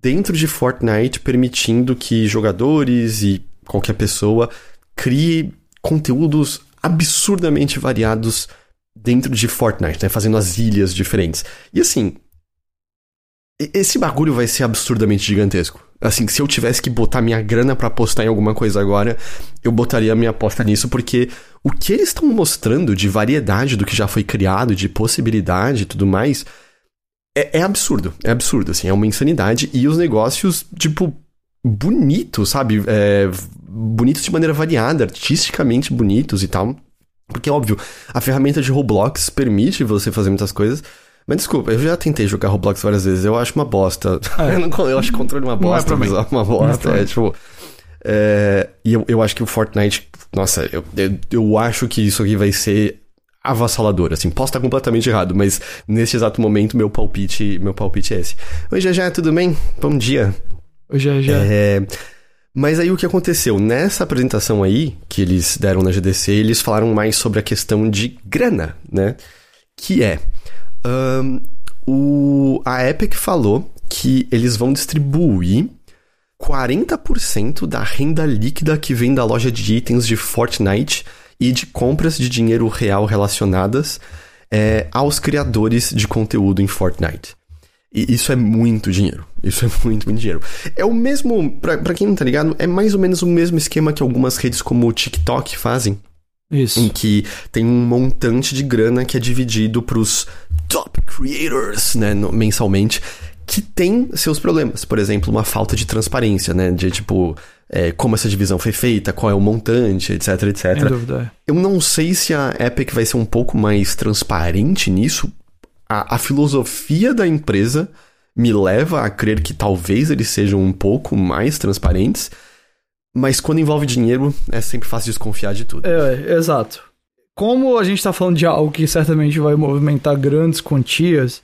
dentro de Fortnite, permitindo que jogadores e qualquer pessoa crie conteúdos absurdamente variados dentro de Fortnite, né? Fazendo as ilhas diferentes. E assim, esse bagulho vai ser absurdamente gigantesco. Assim, se eu tivesse que botar minha grana pra apostar em alguma coisa agora, eu botaria minha aposta nisso, porque o que eles estão mostrando de variedade do que já foi criado, de possibilidade e tudo mais, é, é absurdo. É absurdo, assim, é uma insanidade. E os negócios, tipo, bonitos, sabe? É, bonitos de maneira variada, artisticamente bonitos e tal. Porque, óbvio, a ferramenta de Roblox permite você fazer muitas coisas. Mas desculpa, eu já tentei jogar Roblox várias vezes, eu acho uma bosta. É. Eu, não- eu acho controle uma Não é bosta, mim. visual uma é bosta. É, tipo. é, e eu, eu acho que o Fortnite. Nossa, eu, eu, eu acho que isso aqui vai ser avassalador, assim. Posso estar completamente errado, mas nesse exato momento meu palpite, meu palpite é esse. Oi, já já, tudo bem? Bom dia. É, já. É, mas aí o que aconteceu? Nessa apresentação aí, que eles deram na GDC, eles falaram mais sobre a questão de grana, né? Que é. ahn, o, a Epic falou que eles vão distribuir 40% da renda líquida que vem da loja de itens de Fortnite e de compras de dinheiro real relacionadas é, aos criadores de conteúdo em Fortnite. E isso é muito dinheiro. Isso é muito, muito dinheiro. É o mesmo, pra, pra quem não tá ligado, é mais ou menos o mesmo esquema que algumas redes como o TikTok fazem, em Isso. que tem um montante de grana que é dividido pros top creators, né, no- mensalmente, que tem seus problemas. Por exemplo, uma falta de transparência, né, de tipo, é, como essa divisão foi feita, qual é o montante, etc, etc. Sem dúvida. é. Eu não sei se a Epic vai ser um pouco mais transparente nisso. A, a filosofia da empresa me leva a crer que talvez eles sejam um pouco mais transparentes. Mas quando envolve dinheiro, é sempre fácil desconfiar de tudo. É, exato. Como a gente tá falando de algo que certamente vai movimentar grandes quantias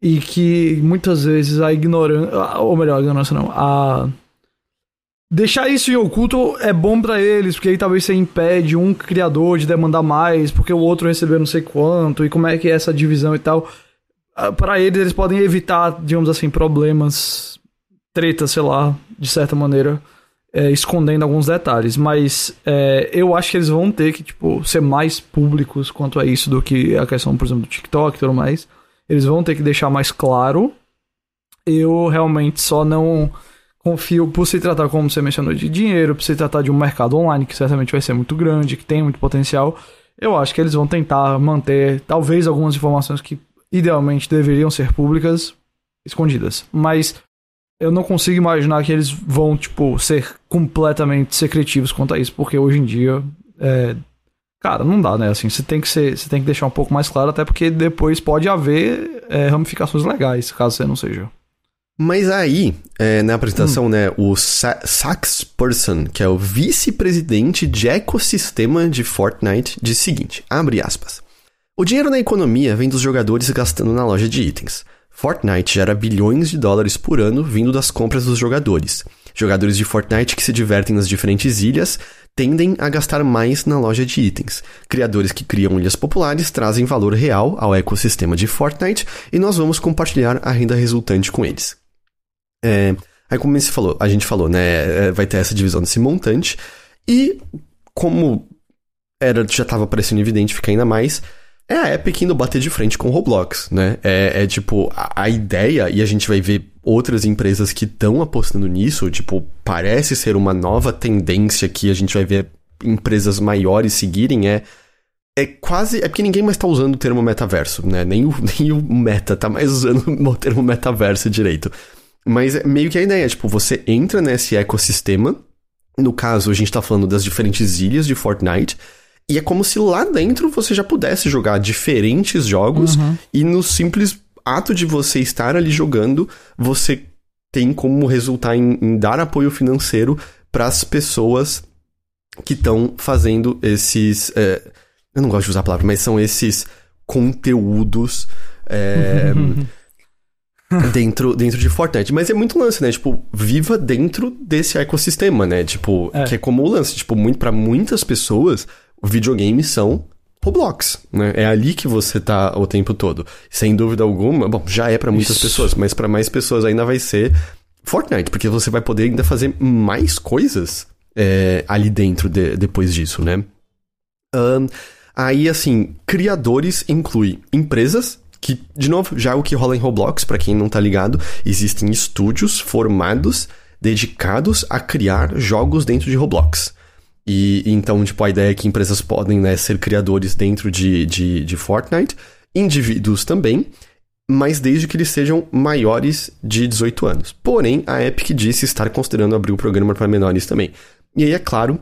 e que muitas vezes a ignorância, ou melhor, a ignorância não, a deixar isso em oculto é bom para eles, porque aí talvez você impede um criador de demandar mais, porque o outro recebeu não sei quanto, e como é que é essa divisão e tal. Ah, para eles, eles podem evitar, digamos assim, problemas, tretas, sei lá, de certa maneira, é, escondendo alguns detalhes. Mas é, eu acho que eles vão ter que, tipo, ser mais públicos quanto a isso do que a questão, por exemplo, do TikTok e tudo mais. Eles vão ter que deixar mais claro. Eu realmente só não confio por se tratar, como você mencionou, de dinheiro, por se tratar de um mercado online que certamente vai ser muito grande, que tem muito potencial. Eu acho que eles vão tentar manter, talvez, algumas informações que idealmente deveriam ser públicas escondidas. Mas eu não consigo imaginar que eles vão, tipo, ser completamente secretivos quanto a isso, porque hoje em dia. É... Cara, não dá, né? Assim, você tem que ser, você tem que deixar um pouco mais claro, até porque depois pode haver é, ramificações legais, caso você não seja. Mas aí, é, na apresentação, hum. né, o Sa Sax Person, que é o vice-presidente de ecossistema de Fortnite, diz o seguinte, abre aspas. O dinheiro na economia vem dos jogadores gastando na loja de itens. Fortnite gera bilhões de dólares por ano vindo das compras dos jogadores. Jogadores de Fortnite que se divertem nas diferentes ilhas tendem a gastar mais na loja de itens. Criadores que criam ilhas populares trazem valor real ao ecossistema de Fortnite e nós vamos compartilhar a renda resultante com eles. É, aí como você falou, a gente falou, né, é, vai ter essa divisão desse montante, e como era, já estava parecendo evidente, fica ainda mais, é a Epic indo bater de frente com o Roblox, né? É, é tipo, a, a, ideia, e a gente vai ver outras empresas que estão apostando nisso, tipo, parece ser uma nova tendência que a gente vai ver empresas maiores seguirem, é é quase. É porque ninguém mais tá usando o termo metaverso, né? Nem o, nem o meta tá mais usando o termo metaverso direito. Mas é meio que a ideia, tipo, você entra nesse ecossistema. No caso, a gente tá falando das diferentes ilhas de Fortnite. E é como se lá dentro você já pudesse jogar diferentes jogos. Uhum. E no simples ato de você estar ali jogando, você tem como resultar em, em dar apoio financeiro para as pessoas que estão fazendo esses. É, eu não gosto de usar a palavra, mas são esses conteúdos. É, dentro, dentro de Fortnite. Mas é muito lance, né? Tipo, viva dentro desse ecossistema, né? Tipo, é. que é como o lance. Tipo, muito, para muitas pessoas, videogames são Roblox, né? É ali que você tá o tempo todo. Sem dúvida alguma, bom, já é para muitas Isso. pessoas, mas para mais pessoas ainda vai ser Fortnite, porque você vai poder ainda fazer mais coisas é, ali dentro de, depois disso, né? Um, aí, assim, criadores inclui empresas que, de novo, já é o que rola em Roblox, para quem não tá ligado, existem estúdios formados, dedicados a criar jogos dentro de Roblox. E então, tipo, a ideia é que empresas podem né, ser criadores dentro de, de, de Fortnite, indivíduos também, mas desde que eles sejam maiores de 18 anos. Porém, a Epic disse estar considerando abrir o programa para menores também. E aí, é claro,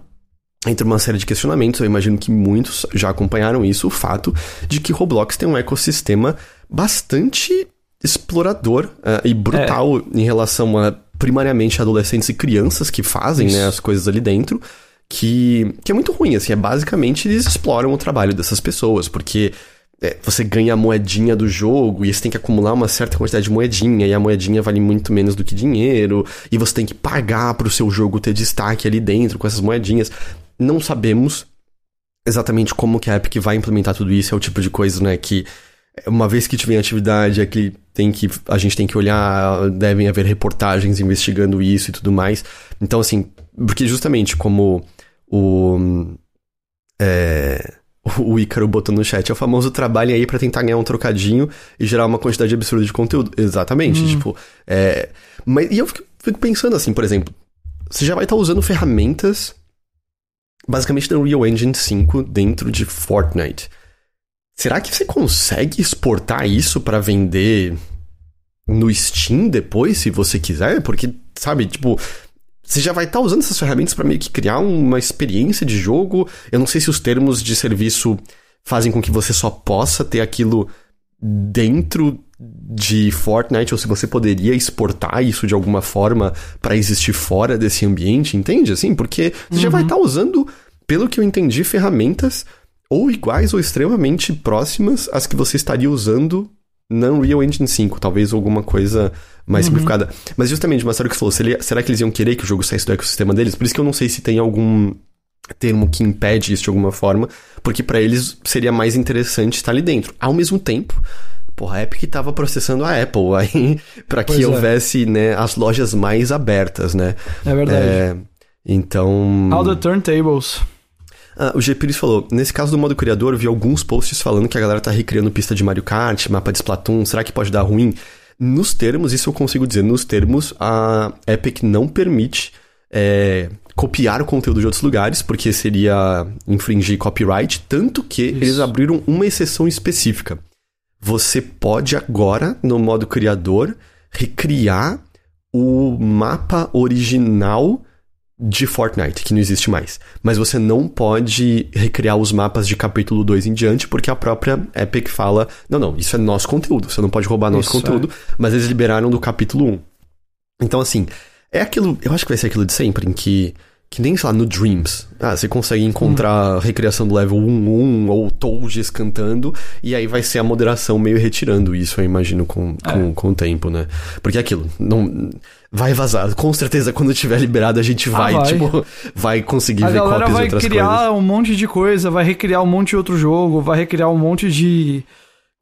entre uma série de questionamentos, eu imagino que muitos já acompanharam isso, o fato de que Roblox tem um ecossistema bastante explorador uh, e brutal é. em relação a primariamente adolescentes e crianças que fazem né, as coisas ali dentro, que, que é muito ruim, assim, é basicamente eles exploram o trabalho dessas pessoas, porque é, você ganha a moedinha do jogo e você tem que acumular uma certa quantidade de moedinha e a moedinha vale muito menos do que dinheiro e você tem que pagar para o seu jogo ter destaque ali dentro com essas moedinhas. Não sabemos exatamente como que a Epic vai implementar tudo isso, é o tipo de coisa, né, que uma vez que tiver atividade, é que tem que a gente tem que olhar, devem haver reportagens investigando isso e tudo mais. Então, assim, porque justamente como o é, o Ícaro botou no chat, é o famoso trabalho aí para tentar ganhar um trocadinho e gerar uma quantidade absurda de conteúdo. Exatamente, hum. tipo, é, mas e eu fico, fico pensando assim, por exemplo, você já vai estar tá usando ferramentas basicamente da Unreal Engine 5 dentro de Fortnite. Será que você consegue exportar isso para vender no Steam depois, se você quiser? Porque, sabe, tipo, você já vai estar tá usando essas ferramentas para meio que criar uma experiência de jogo. Eu não sei se os termos de serviço fazem com que você só possa ter aquilo dentro de Fortnite ou se você poderia exportar isso de alguma forma para existir fora desse ambiente, entende? Assim, porque você uhum. já vai estar uhum. tá usando, pelo que eu entendi, ferramentas ou iguais ou extremamente próximas às que você estaria usando na Unreal Engine 5, talvez alguma coisa mais uhum. simplificada. Mas justamente, mas que você falou, será que eles iam querer que o jogo saísse do ecossistema deles? Por isso que eu não sei se tem algum termo que impede isso de alguma forma, porque para eles seria mais interessante estar ali dentro. Ao mesmo tempo, porra, a Epic tava processando a Apple aí para que é. houvesse, né, as lojas mais abertas, né? É verdade. É, então... All the turntables. Ah, o G. Pires falou, nesse caso do modo criador, vi alguns posts falando que a galera tá recriando pista de Mario Kart, mapa de Splatoon, será que pode dar ruim? Nos termos, isso eu consigo dizer, nos termos, a Epic não permite é, copiar o conteúdo de outros lugares, porque seria infringir copyright, tanto que Isso. eles abriram uma exceção específica. Você pode agora, no modo criador, recriar o mapa original de Fortnite, que não existe mais. Mas você não pode recriar os mapas de capítulo 2 em diante, porque a própria Epic fala: não, não, isso é nosso conteúdo, você não pode roubar nosso isso, conteúdo, é. mas eles liberaram do capítulo 1. Então, assim, é aquilo. Eu acho que vai ser aquilo de sempre, em que que nem, sei lá, no Dreams. Ah, você consegue encontrar hum. recriação do level 1-1 ou Toads cantando, e aí vai ser a moderação meio retirando isso, eu imagino, com, é. com, com o tempo, né? Porque é aquilo, não. Vai vazar. Com certeza, quando tiver liberado, a gente vai, ah, vai. tipo, vai conseguir a ver cópias outras coisas. vai criar um monte de coisa, vai recriar um monte de outro jogo, vai recriar um monte de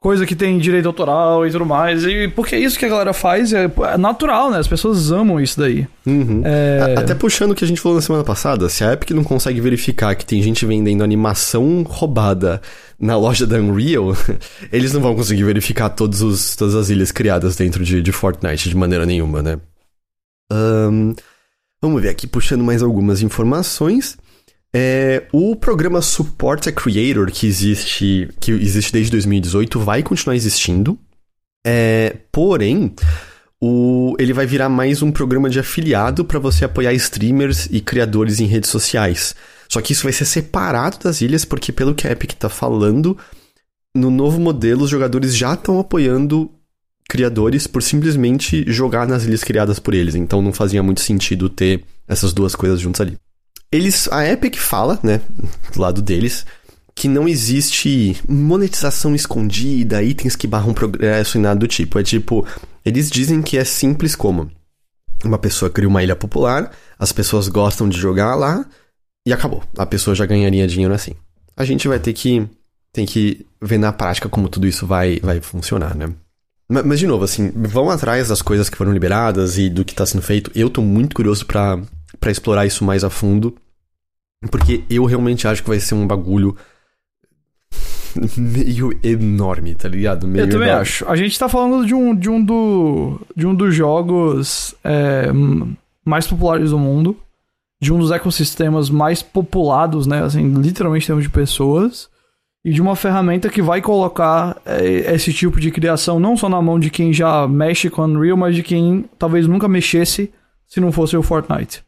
coisa que tem direito autoral e tudo mais. E porque é isso que a galera faz, é, é natural, né? As pessoas amam isso daí. Uhum. É... Até puxando o que a gente falou na semana passada, se a Epic não consegue verificar que tem gente vendendo animação roubada na loja da Unreal, eles não vão conseguir verificar todos os, todas as ilhas criadas dentro de, de Fortnite de maneira nenhuma, né? Um, vamos ver aqui, puxando mais algumas informações. É, o programa Support a Creator que existe, que existe desde 2018 vai continuar existindo. É, porém, o, ele vai virar mais um programa de afiliado para você apoiar streamers e criadores em redes sociais. Só que isso vai ser separado das ilhas, porque pelo que a Epic está falando, no novo modelo os jogadores já estão apoiando criadores por simplesmente jogar nas ilhas criadas por eles. Então não fazia muito sentido ter essas duas coisas juntas ali. Eles, a Epic fala, né, do lado deles, que não existe monetização escondida, itens que barram progresso e nada do tipo. É tipo, eles dizem que é simples como uma pessoa cria uma ilha popular, as pessoas gostam de jogar lá e acabou. A pessoa já ganharia dinheiro assim. A gente vai ter que tem que ver na prática como tudo isso vai vai funcionar, né? Mas, mas de novo, assim, vão atrás das coisas que foram liberadas e do que está sendo feito. Eu tô muito curioso para para explorar isso mais a fundo. Porque eu realmente acho que vai ser um bagulho meio enorme, tá ligado? Meio eu também enorme. acho. A gente tá falando de um, de um, do, de um dos jogos é, mais populares do mundo. De um dos ecossistemas mais populados, né? Assim, literalmente em termos de pessoas. E de uma ferramenta que vai colocar é, esse tipo de criação não só na mão de quem já mexe com Unreal, mas de quem talvez nunca mexesse se não fosse o Fortnite.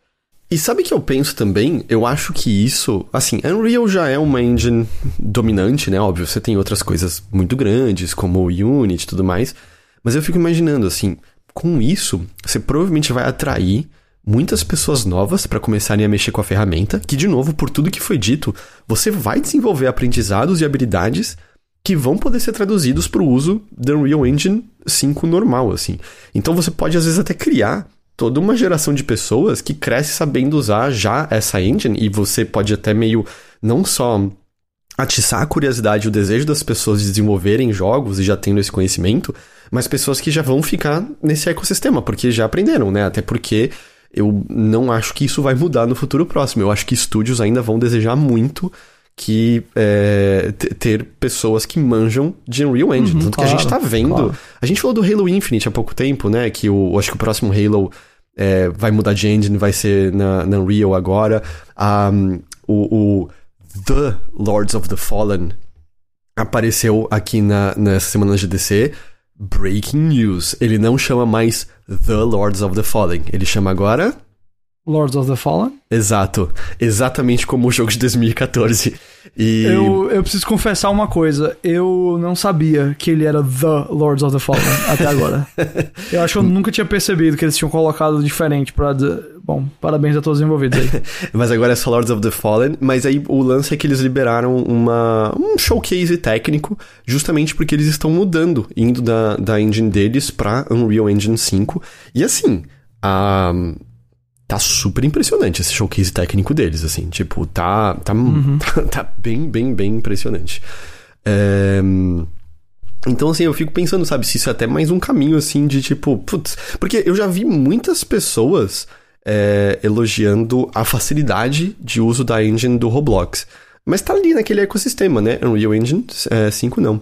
E sabe que eu penso também? Eu acho que isso, assim, Unreal já é uma engine dominante, né? Óbvio, você tem outras coisas muito grandes, como o Unity e tudo mais. Mas eu fico imaginando, assim, com isso, você provavelmente vai atrair muitas pessoas novas para começarem a mexer com a ferramenta, que de novo, por tudo que foi dito, você vai desenvolver aprendizados e habilidades que vão poder ser traduzidos para o uso da Unreal Engine 5 normal, assim. Então você pode às vezes até criar toda uma geração de pessoas que cresce sabendo usar já essa engine e você pode até meio não só atiçar a curiosidade e o desejo das pessoas de desenvolverem jogos e já tendo esse conhecimento, mas pessoas que já vão ficar nesse ecossistema, porque já aprenderam, né? Até porque eu não acho que isso vai mudar no futuro próximo. Eu acho que estúdios ainda vão desejar muito que é, ter pessoas que manjam de Unreal Engine. Uhum, Tanto claro, que a gente tá vendo. Claro. A gente falou do Halo Infinite há pouco tempo, né? Que o, acho que o próximo Halo é, vai mudar de engine, vai ser na, na Unreal agora. Um, o, o The Lords of the Fallen apareceu aqui na, nessa semana de DC. Breaking news. Ele não chama mais The Lords of the Fallen. Ele chama agora. Lords of the Fallen. Exato. Exatamente como o jogo de 2014. E... Eu, eu preciso confessar uma coisa. Eu não sabia que ele era The Lords of the Fallen até agora. Eu acho que eu nunca tinha percebido que eles tinham colocado diferente pra... Bom, parabéns a todos os envolvidos aí. mas agora é só Lords of the Fallen. Mas aí o lance é que eles liberaram uma, um showcase técnico justamente porque eles estão mudando, indo da, da engine deles pra Unreal Engine 5. E assim, a tá super impressionante esse showcase técnico deles, assim. Tipo, tá, tá, uhum. tá, tá, bem, bem, bem impressionante. É... Então, assim, eu fico pensando, sabe, se isso é até mais um caminho, assim, de tipo, putz. Porque eu já vi muitas pessoas é, elogiando a facilidade de uso da engine do Roblox. Mas tá ali naquele ecossistema, né? Unreal Engine é, 5 não.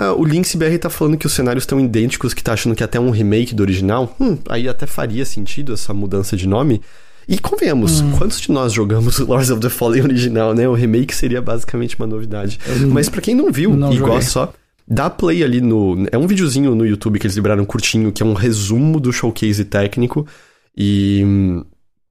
Ah, o BR tá falando que os cenários estão idênticos, que tá achando que é até um remake do original. Hum, aí até faria sentido essa mudança de nome. E convenhamos, hum. quantos de nós jogamos Lords of the Fallen original, né? O remake seria basicamente uma novidade. Mas para quem não viu não e joguei. gosta só, dá play ali no. É um videozinho no YouTube que eles liberaram curtinho, que é um resumo do showcase técnico. E. Hum,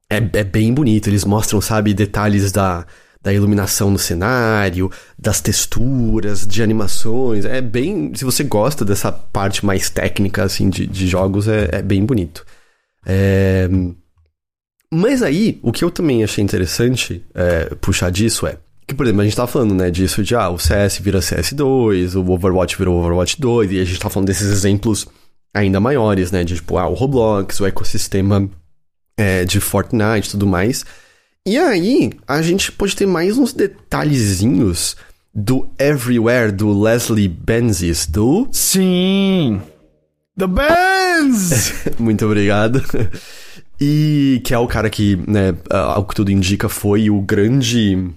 é, é bem bonito. Eles mostram, sabe, detalhes da da iluminação no cenário, das texturas, de animações. É bem. Se você gosta dessa parte mais técnica, assim, de, de jogos, é, é bem bonito. É... Mas aí, o que eu também achei interessante é, puxar disso é. Que, por exemplo, a gente tá falando, né, disso de, ah, o CS vira CS2, o Overwatch virou Overwatch 2, e a gente tá falando desses exemplos ainda maiores, né, de, tipo, ah, o Roblox, o ecossistema é, de Fortnite e tudo mais. E aí, a gente pode ter mais uns detalhezinhos do Everywhere, do Leslie Benzies, do... Sim! The Benz! Muito obrigado. E que é o cara que, né, ao que tudo indica, foi o grande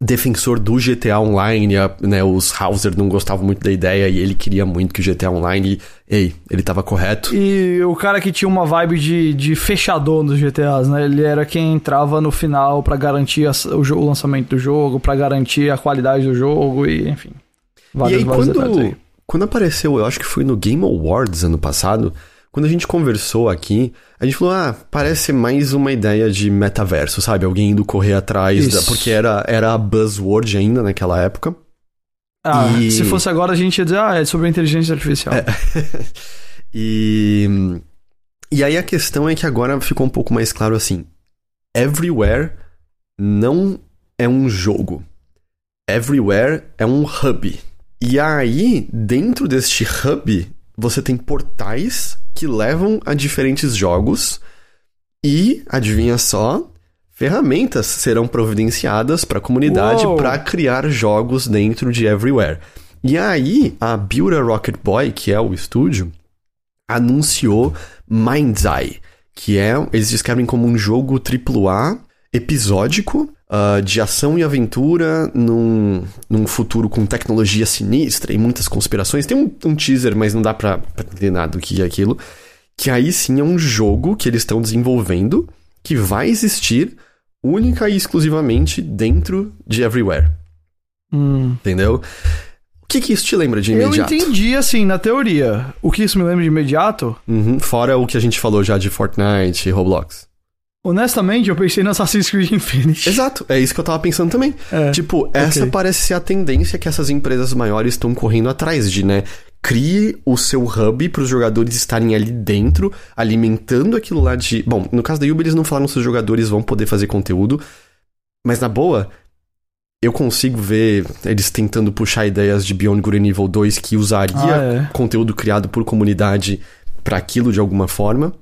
defensor do GTA Online, né, os Hauser não gostavam muito da ideia e ele queria muito que o GTA Online, ei, ele tava correto. E o cara que tinha uma vibe de, de fechador dos GTAs, né, ele era quem entrava no final para garantir a, o, o, lançamento do jogo, para garantir a qualidade do jogo e, enfim. Vários, e aí, quando, aí. quando apareceu, eu acho que foi no Game Awards ano passado, quando a gente conversou aqui, a gente falou, ah, parece mais uma ideia de metaverso, sabe? Alguém indo correr atrás, da, porque era, era a buzzword ainda naquela época. Ah, e... se fosse agora a gente ia dizer, ah, é sobre a inteligência artificial. É. e... E aí a questão é que agora ficou um pouco mais claro assim. Everywhere não é um jogo. Everywhere é um hub. E aí, dentro deste hub, você tem portais que levam a diferentes jogos e, adivinha só, ferramentas serão providenciadas para a comunidade para criar jogos dentro de Everywhere. E aí, a Build a Rocket Boy, que é o estúdio, anunciou Mind's Eye, que é, eles descrevem como um jogo AAA episódico uh, de ação e aventura num, num futuro com tecnologia sinistra e muitas conspirações. Tem um, um teaser, mas não dá pra, pra entender nada do que é aquilo. Que aí sim é um jogo que eles estão desenvolvendo que vai existir única e exclusivamente dentro de Everywhere. Hum. Entendeu? O que, que isso te lembra de imediato? Eu entendi, assim, na teoria. O que isso me lembra de imediato? Uhum, fora o que a gente falou já de Fortnite e Roblox. Honestamente, eu pensei no Assassin's Creed Infinity. Exato, é isso que eu tava pensando também. É, tipo, essa okay. parece ser a tendência que essas empresas maiores estão correndo atrás de, né? Crie o seu hub para os jogadores estarem ali dentro, alimentando aquilo lá de. Bom, no caso da Uber, eles não falaram se os jogadores vão poder fazer conteúdo, mas na boa, eu consigo ver eles tentando puxar ideias de Beyond Good and Evil 2 que usaria ah, é. conteúdo criado por comunidade para aquilo de alguma forma.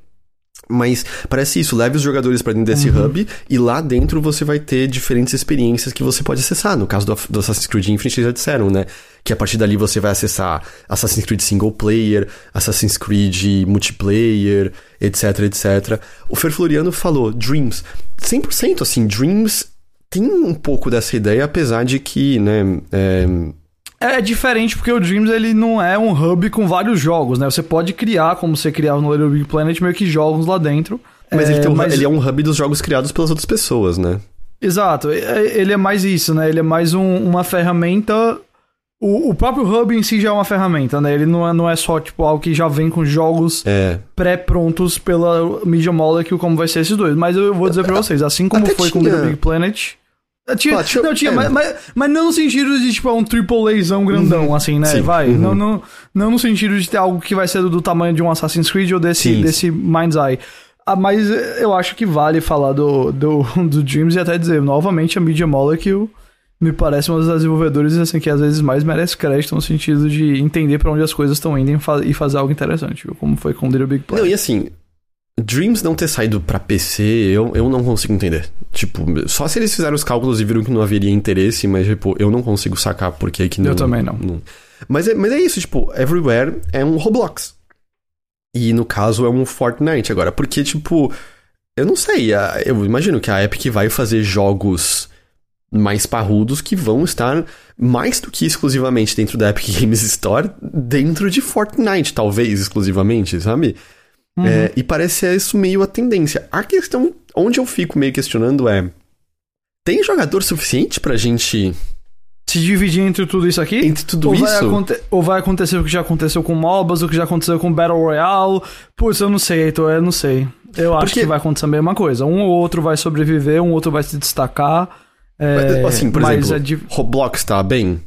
Mas parece isso, leve os jogadores para dentro desse uhum. hub e lá dentro você vai ter diferentes experiências que você pode acessar. No caso do, do Assassin's Creed Infinite, já disseram, né? Que a partir dali você vai acessar Assassin's Creed Single Player, Assassin's Creed Multiplayer, etc, etc. O Fer Floriano falou, Dreams. 100% assim, Dreams tem um pouco dessa ideia, apesar de que, né... É é diferente porque o Dreams ele não é um hub com vários jogos, né? Você pode criar, como você criava no Little Big Planet, meio que jogos lá dentro. Mas, é, ele, um, mas... ele, é um hub dos jogos criados pelas outras pessoas, né? Exato. Ele é mais isso, né? Ele é mais um, uma ferramenta o, o próprio hub em si já é uma ferramenta, né? Ele não é, não é só, tipo, algo que já vem com jogos É. pré-prontos pela Media Molecule, como vai ser esses dois. Mas eu vou dizer pra vocês, assim como Até foi com tinha- The Big Planet... Tinha, tinha- não, tinha, é. mas, mas, mas não no sentido de, tipo, é um AAAzão grandão, assim, né? Sim, Vai. uhum. Não, não, não no sentido de ter algo que vai ser do, do tamanho de um Assassin's Creed ou desse, Sim. desse Mind's Eye. Ah, mas eu acho que vale falar do, do, do Dreams e até dizer, novamente, a Media Molecule me parece uma das desenvolvedoras assim, que às vezes mais merece crédito no sentido de entender pra onde as coisas estão indo e fa- fazer algo interessante, viu? como foi com Little Big Não, Planet. e assim, Dreams não ter saído pra PC, eu, eu não consigo entender. Tipo, só se eles fizeram os cálculos e viram que não haveria interesse, mas, tipo, eu não consigo sacar por que que não. Eu também não. Mas, é, mas é isso, tipo, Everywhere é um Roblox. E no caso é um Fortnite agora. Porque, tipo, eu não sei, a- eu imagino que a Epic vai fazer jogos mais parrudos que vão estar mais do que exclusivamente dentro da Epic Games Store, dentro de Fortnite, talvez exclusivamente, sabe? Uhum. É, e parece ser isso meio a tendência. A questão, onde eu fico meio questionando é: tem jogador suficiente pra gente, Se dividir entre tudo isso aqui? entre tudo ou, vai isso? aconte- ou vai acontecer o que já aconteceu com MOBAs, o que já aconteceu com Battle Royale? Putz, eu não sei, Heitor, eu não sei. Eu acho Porque- que vai acontecer a mesma coisa. Um ou outro vai sobreviver, um outro vai se destacar. é, assim, por mas exemplo, é di- Roblox tá bem?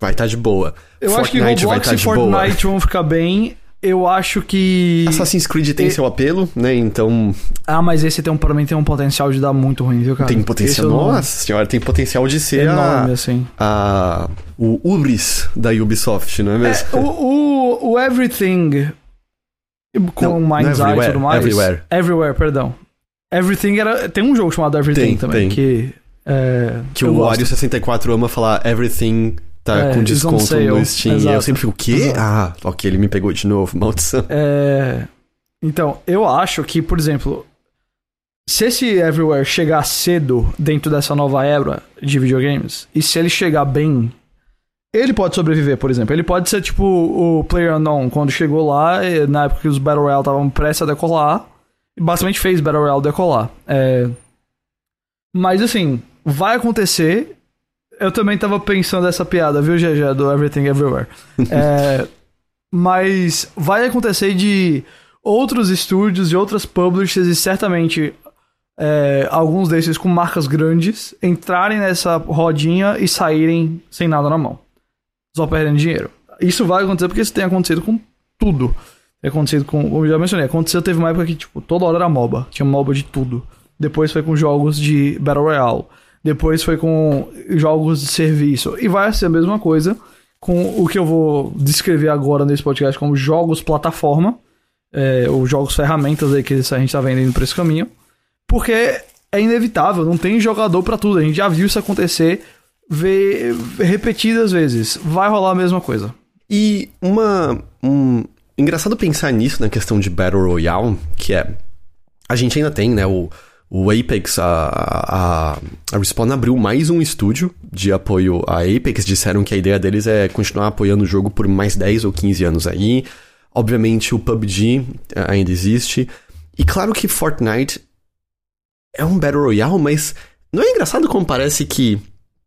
Vai estar de boa. Eu acho que Fortnite vai Roblox estar e de boa. Fortnite vão ficar bem. Eu acho que. Assassin's Creed tem E- seu apelo, né? Então Ah, mas esse tem um, pra mim tem um potencial de dar muito ruim, viu, cara? tem potencial. Esse eu não- Nossa senhora, tem potencial de ser enorme, a, assim. a. O Ubris da Ubisoft, não é mesmo? É, o, o, o Everything com Não, não Mind's Eye e tudo mais. Everywhere. Everywhere, perdão. Everything era. Tem um jogo chamado Everything Tem, também, tem. que. É, que o gosto. Wario64 ama falar everything tá É, com desconto no Steam. E eu exato. sempre fico, o quê? Exato. Ah, ok, ele me pegou de novo, maldição. É, Então, eu acho que, por exemplo, se esse Everywhere chegar cedo dentro dessa nova era de videogames, e se ele chegar bem, ele pode sobreviver, por exemplo. Ele pode ser tipo o Player Unknown, quando chegou lá, na época que os Battle Royale estavam prestes a decolar, e basicamente fez Battle Royale decolar. É... Mas assim, vai acontecer. Eu também tava pensando essa piada, viu, GG, do Everything Everywhere. É, mas vai acontecer de outros estúdios e outras publishers e certamente é, alguns desses com marcas grandes entrarem nessa rodinha e saírem sem nada na mão. Só perdendo dinheiro. Isso vai acontecer porque isso tem acontecido com tudo. Tem acontecido com, como eu já mencionei, aconteceu, teve uma época que, tipo, toda hora era MOBA. Tinha MOBA de tudo. Depois foi com jogos de Battle Royale. Depois foi com jogos de serviço. E vai ser a mesma coisa com o que eu vou descrever agora nesse podcast como jogos plataforma. É, jogos ferramentas aí que a gente tá vendendo por esse caminho. Porque é inevitável, não tem jogador pra tudo. A gente já viu isso acontecer vê, repetidas vezes. Vai rolar a mesma coisa. E uma. Um... Engraçado pensar nisso na questão de Battle Royale, que é. A gente ainda tem, né? O, o Apex, a, a, a Respawn abriu mais um estúdio de apoio a Apex. Disseram que a ideia deles é continuar apoiando o jogo por mais 10 ou 15 anos aí. Obviamente o PUBG ainda existe. E claro que Fortnite é um Battle Royale, mas não é engraçado como parece que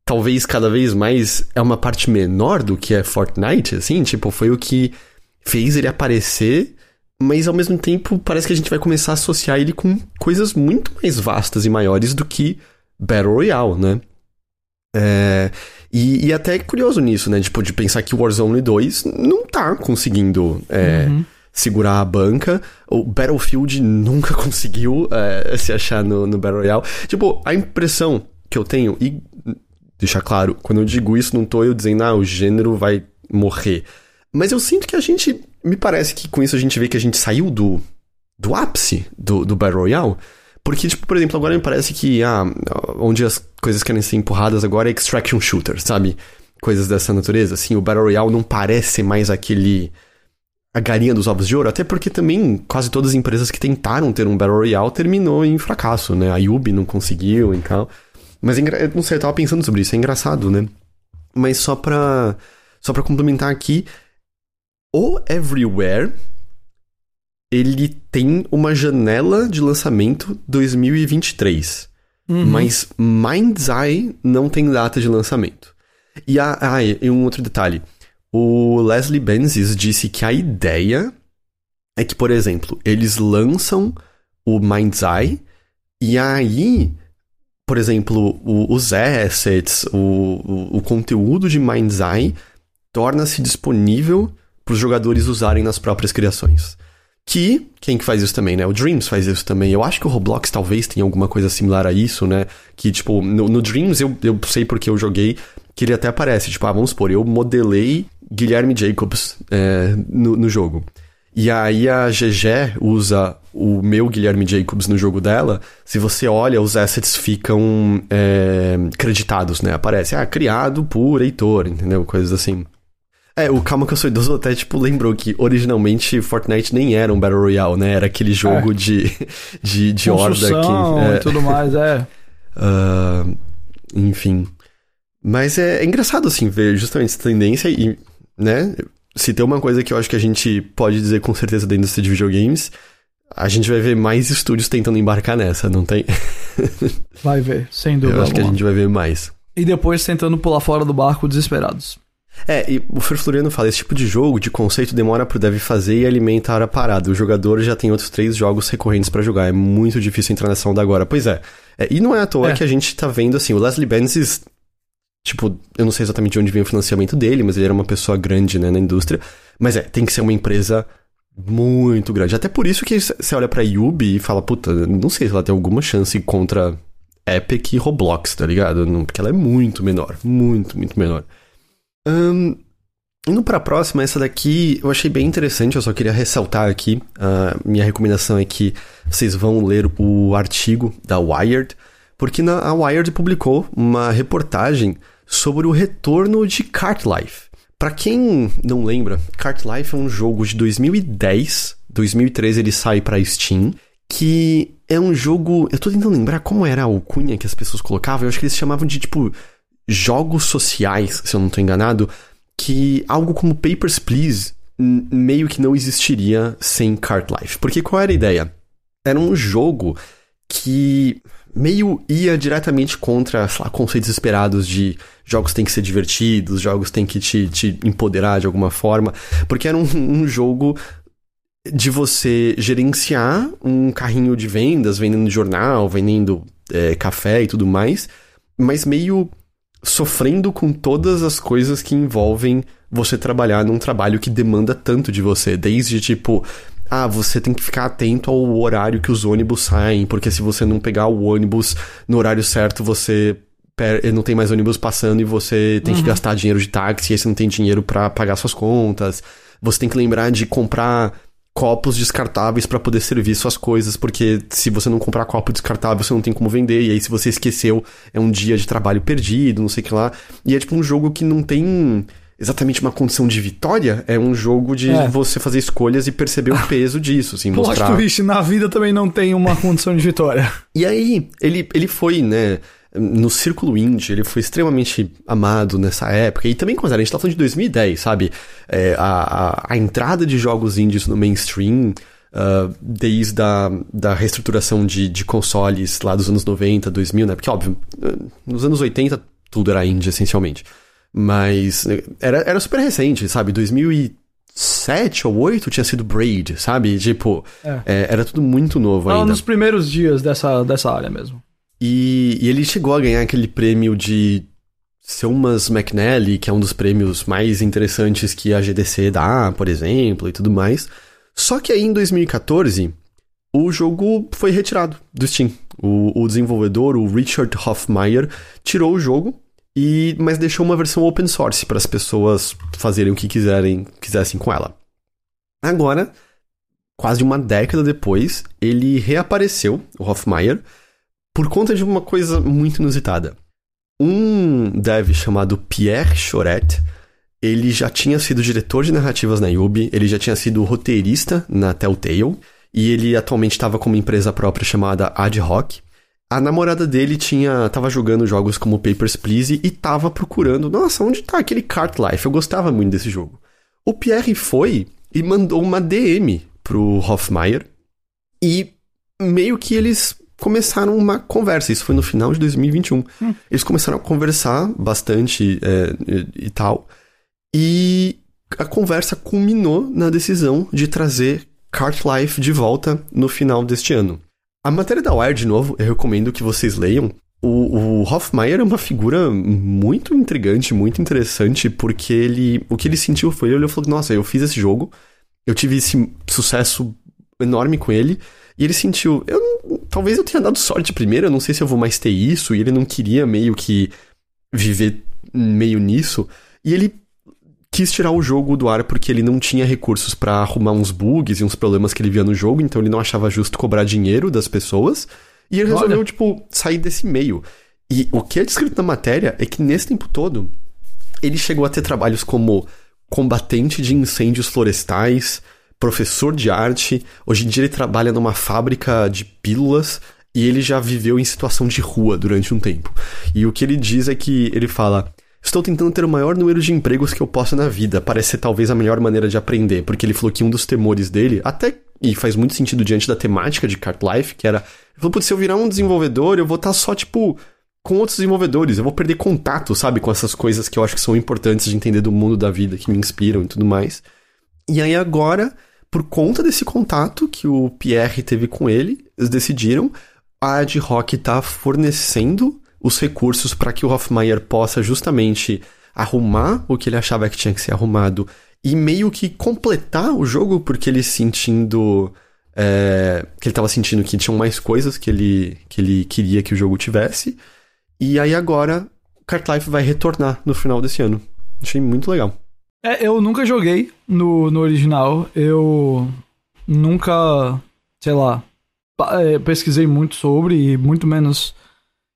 talvez cada vez mais é uma parte menor do que é Fortnite, assim? Tipo, foi o que fez ele aparecer, mas ao mesmo tempo parece que a gente vai começar a associar ele com coisas muito mais vastas e maiores do que Battle Royale, né? É, e, e até é curioso nisso, né? Tipo, de pensar que o Warzone 2 não tá conseguindo é, Uhum. segurar a banca. O Battlefield nunca conseguiu é, se achar no, no Battle Royale. Tipo, a impressão que eu tenho, e deixar claro, quando eu digo isso, não tô eu dizendo, ah, o gênero vai morrer. Mas eu sinto que a gente. Me parece que com isso a gente vê que a gente saiu do, do ápice do, do Battle Royale. Porque, tipo, por exemplo, agora me parece que ah, onde as coisas querem ser empurradas agora é extraction shooter, sabe? Coisas dessa natureza. Assim, o Battle Royale não parece mais aquele. a galinha dos ovos de ouro, até porque também quase todas as empresas que tentaram ter um Battle Royale terminou em fracasso, né? A Yubi não conseguiu e tal. Mas é não sei, eu tava pensando sobre isso, é engraçado, né? Mas só pra. Só pra complementar aqui, o Everywhere ele tem uma janela de lançamento 2023. Uhum. Mas Mind's Eye não tem data de lançamento. E, a, ah, e um outro detalhe. o Leslie Benzies disse que a ideia é que, por exemplo, eles lançam o Mind's Eye e aí, por exemplo, o, os assets, o, o, o conteúdo de Mind's Eye torna-se disponível para os jogadores usarem nas próprias criações. Que, quem que faz isso também, né? O Dreams faz isso também. Eu acho que o Roblox talvez tenha alguma coisa similar a isso, né? Que, tipo, no, no Dreams eu, eu sei porque eu joguei, que ele até aparece. Tipo, ah, vamos supor, eu modelei Guilherme Jacobs é, no, no jogo. E aí a GG usa o meu Guilherme Jacobs no jogo dela. Se você olha, os assets ficam é, creditados, né? Aparece, ah, criado por Heitor, entendeu? Coisas assim. É, o Calma que eu sou idoso até, tipo, lembrou que originalmente Fortnite nem era um Battle Royale, né? Era aquele jogo é. de, de, de horda que... É. e tudo mais, é. Uh, enfim. Mas é, é, engraçado, assim, ver justamente essa tendência e, né? Se tem uma coisa que eu acho que a gente pode dizer com certeza da indústria de videogames, a gente vai ver mais estúdios tentando embarcar nessa, não tem? vai ver, sem dúvida. Eu acho que a gente vai ver mais. E depois tentando pular fora do barco desesperados. É, e o Fer Floriano fala, esse tipo de jogo, de conceito, demora pro dev fazer e alimentar a parada. O jogador já tem outros três jogos recorrentes para jogar. É muito difícil entrar nessa onda agora. Pois é. é e não é à toa é. que a gente tá vendo, assim, o Leslie Benzies... Tipo, eu não sei exatamente de onde vem o financiamento dele, mas ele era uma pessoa grande, né, na indústria. Mas é, tem que ser uma empresa muito grande. Até por isso que você olha pra Yubi e fala, puta, não sei se ela tem alguma chance contra Epic e Roblox, tá ligado? Porque ela é muito menor. Muito, muito menor. Um, indo para a próxima, essa daqui eu achei bem interessante, eu só queria ressaltar aqui. Uh, minha recomendação é que vocês vão ler o artigo da Wired, porque na, a Wired publicou uma reportagem sobre o retorno de Cart Life. Para quem não lembra, Cart Life é um jogo de 2010, 2013 ele sai para Steam, que é um jogo. Eu tô tentando lembrar como era a alcunha que as pessoas colocavam, eu acho que eles chamavam de tipo jogos sociais, se eu não estou enganado, que algo como Papers, Please meio que não existiria sem Cart Life. Porque qual era a ideia? Era um jogo que meio ia diretamente contra, sei lá, conceitos esperados de jogos têm que ser divertidos, jogos têm que te, te empoderar de alguma forma, porque era um, um jogo de você gerenciar um carrinho de vendas, vendendo jornal, vendendo é, café e tudo mais, mas meio sofrendo com todas as coisas que envolvem você trabalhar num trabalho que demanda tanto de você, desde tipo ah, você tem que ficar atento ao horário que os ônibus saem, porque se você não pegar o ônibus no horário certo, você não tem mais ônibus passando e você tem uhum. que gastar dinheiro de táxi, e aí você não tem dinheiro para pagar suas contas. Você tem que lembrar de comprar copos descartáveis para poder servir suas coisas, porque se você não comprar copo descartável, você não tem como vender, e aí se você esqueceu, é um dia de trabalho perdido, não sei o que lá. E é tipo um jogo que não tem exatamente uma condição de vitória, é um jogo de é. você fazer escolhas e perceber o peso disso, assim, mostrar... Plot twist, na vida também não tem uma condição de vitória. E aí, ele, ele foi, né, no círculo indie, ele foi extremamente amado nessa época. E também, quando a gente tá falando de 2010, sabe? É, a, a, a, entrada de jogos indies no mainstream, uh, desde a da reestruturação de, de consoles lá dos anos 90, 2000, né? Porque, óbvio, nos anos 80 tudo era indie, essencialmente. Mas era, era super recente, sabe? 2007 ou 8 tinha sido Braid, sabe? Tipo, é. É, era tudo muito novo Não, ainda. nos primeiros dias dessa, dessa área mesmo. E, e, ele chegou a ganhar aquele prêmio de Selmas McNally, que é um dos prêmios mais interessantes que a GDC dá, por exemplo, e tudo mais. Só que aí em 2014, o jogo foi retirado do Steam. O, o desenvolvedor, o Richard Hoffmeyer, tirou o jogo, e mas deixou uma versão open source para as pessoas fazerem o que quiserem, quisessem com ela. Agora, quase uma década depois, ele reapareceu, o Hoffmeyer, por conta de uma coisa muito inusitada. Um dev chamado Pierre Choret, ele já tinha sido diretor de narrativas na Yubi, ele já tinha sido roteirista na Telltale, e ele atualmente estava com uma empresa própria chamada Ad Hoc. A namorada dele tinha tava jogando jogos como Papers, Please e tava procurando, nossa, onde tá aquele Cart Life? Eu gostava muito desse jogo. O Pierre foi e mandou uma DM pro Hoffmeyer e meio que eles começaram uma conversa. Isso foi no final de 2021. Hum. Eles começaram a conversar bastante é, e, e, tal. E a conversa culminou na decisão de trazer Cart Life de volta no final deste ano. A matéria da Wire, de novo, eu recomendo que vocês leiam. O, o Hoffmeier é uma figura muito intrigante, muito interessante, porque ele. O que ele sentiu foi ele falou: Nossa, eu fiz esse jogo, eu tive esse sucesso enorme com ele, e ele sentiu. Eu, talvez eu tenha dado sorte primeiro, eu não sei se eu vou mais ter isso, e ele não queria meio que viver meio nisso. E ele quis tirar o jogo do ar porque ele não tinha recursos para arrumar uns bugs e uns problemas que ele via no jogo, então ele não achava justo cobrar dinheiro das pessoas. E ele resolveu, Olha. tipo, sair desse meio. E o que é descrito na matéria é que nesse tempo todo, ele chegou a ter trabalhos como combatente de incêndios florestais, professor de arte. Hoje em dia ele trabalha numa fábrica de pílulas e ele já viveu em situação de rua durante um tempo. E o que ele diz é que ele fala: Estou tentando ter o maior número de empregos que eu possa na vida. Parece ser talvez a melhor maneira de aprender, porque ele falou que um dos temores dele, até e faz muito sentido diante da temática de Cart Life, que era, ele falou, putz, se eu virar um desenvolvedor, eu vou estar só tipo com outros desenvolvedores, eu vou perder contato, sabe, com essas coisas que eu acho que são importantes de entender do mundo da vida, que me inspiram e tudo mais. E aí agora, por conta desse contato que o Pierre teve com ele, eles decidiram a Ad Hoc tá fornecendo os recursos para que o Hoffmeier possa justamente arrumar o que ele achava que tinha que ser arrumado e meio que completar o jogo porque ele sentindo é, que ele estava sentindo que tinham mais coisas que ele, que ele queria que o jogo tivesse. E aí agora Cart Life vai retornar no final desse ano. Achei muito legal. É, eu nunca joguei no, no original. Eu nunca, sei lá, é, pesquisei muito sobre e muito menos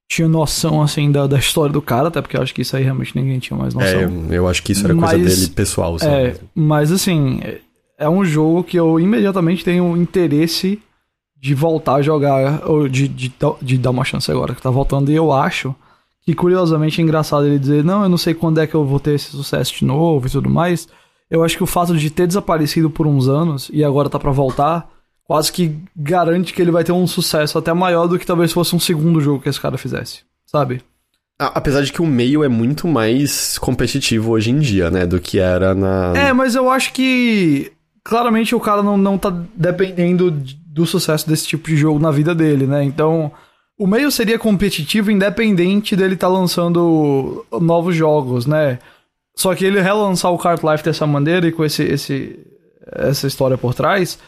tinha noção, assim, da, da história do cara, até porque eu acho que isso aí realmente ninguém tinha mais noção. É, eu acho que isso era mas, coisa dele pessoal, sabe? É, mas assim, é um jogo que eu imediatamente tenho interesse de voltar a jogar, ou de, de, de dar uma chance agora que tá voltando, e eu acho que curiosamente é engraçado ele dizer, não, eu não sei quando é que eu vou ter esse sucesso de novo e tudo mais. Eu acho que o fato de ter desaparecido por uns anos e agora tá para voltar quase que garante que ele vai ter um sucesso até maior do que talvez fosse um segundo jogo que esse cara fizesse, sabe? Apesar de que o meio é muito mais competitivo hoje em dia, né? Do que era na. É, mas eu acho que. Claramente o cara não, não tá dependendo do sucesso desse tipo de jogo na vida dele, né? Então. O meio seria competitivo independente dele estar tá lançando novos jogos, né? Só que ele relançar o Cart Life dessa maneira e com esse, esse, essa história por trás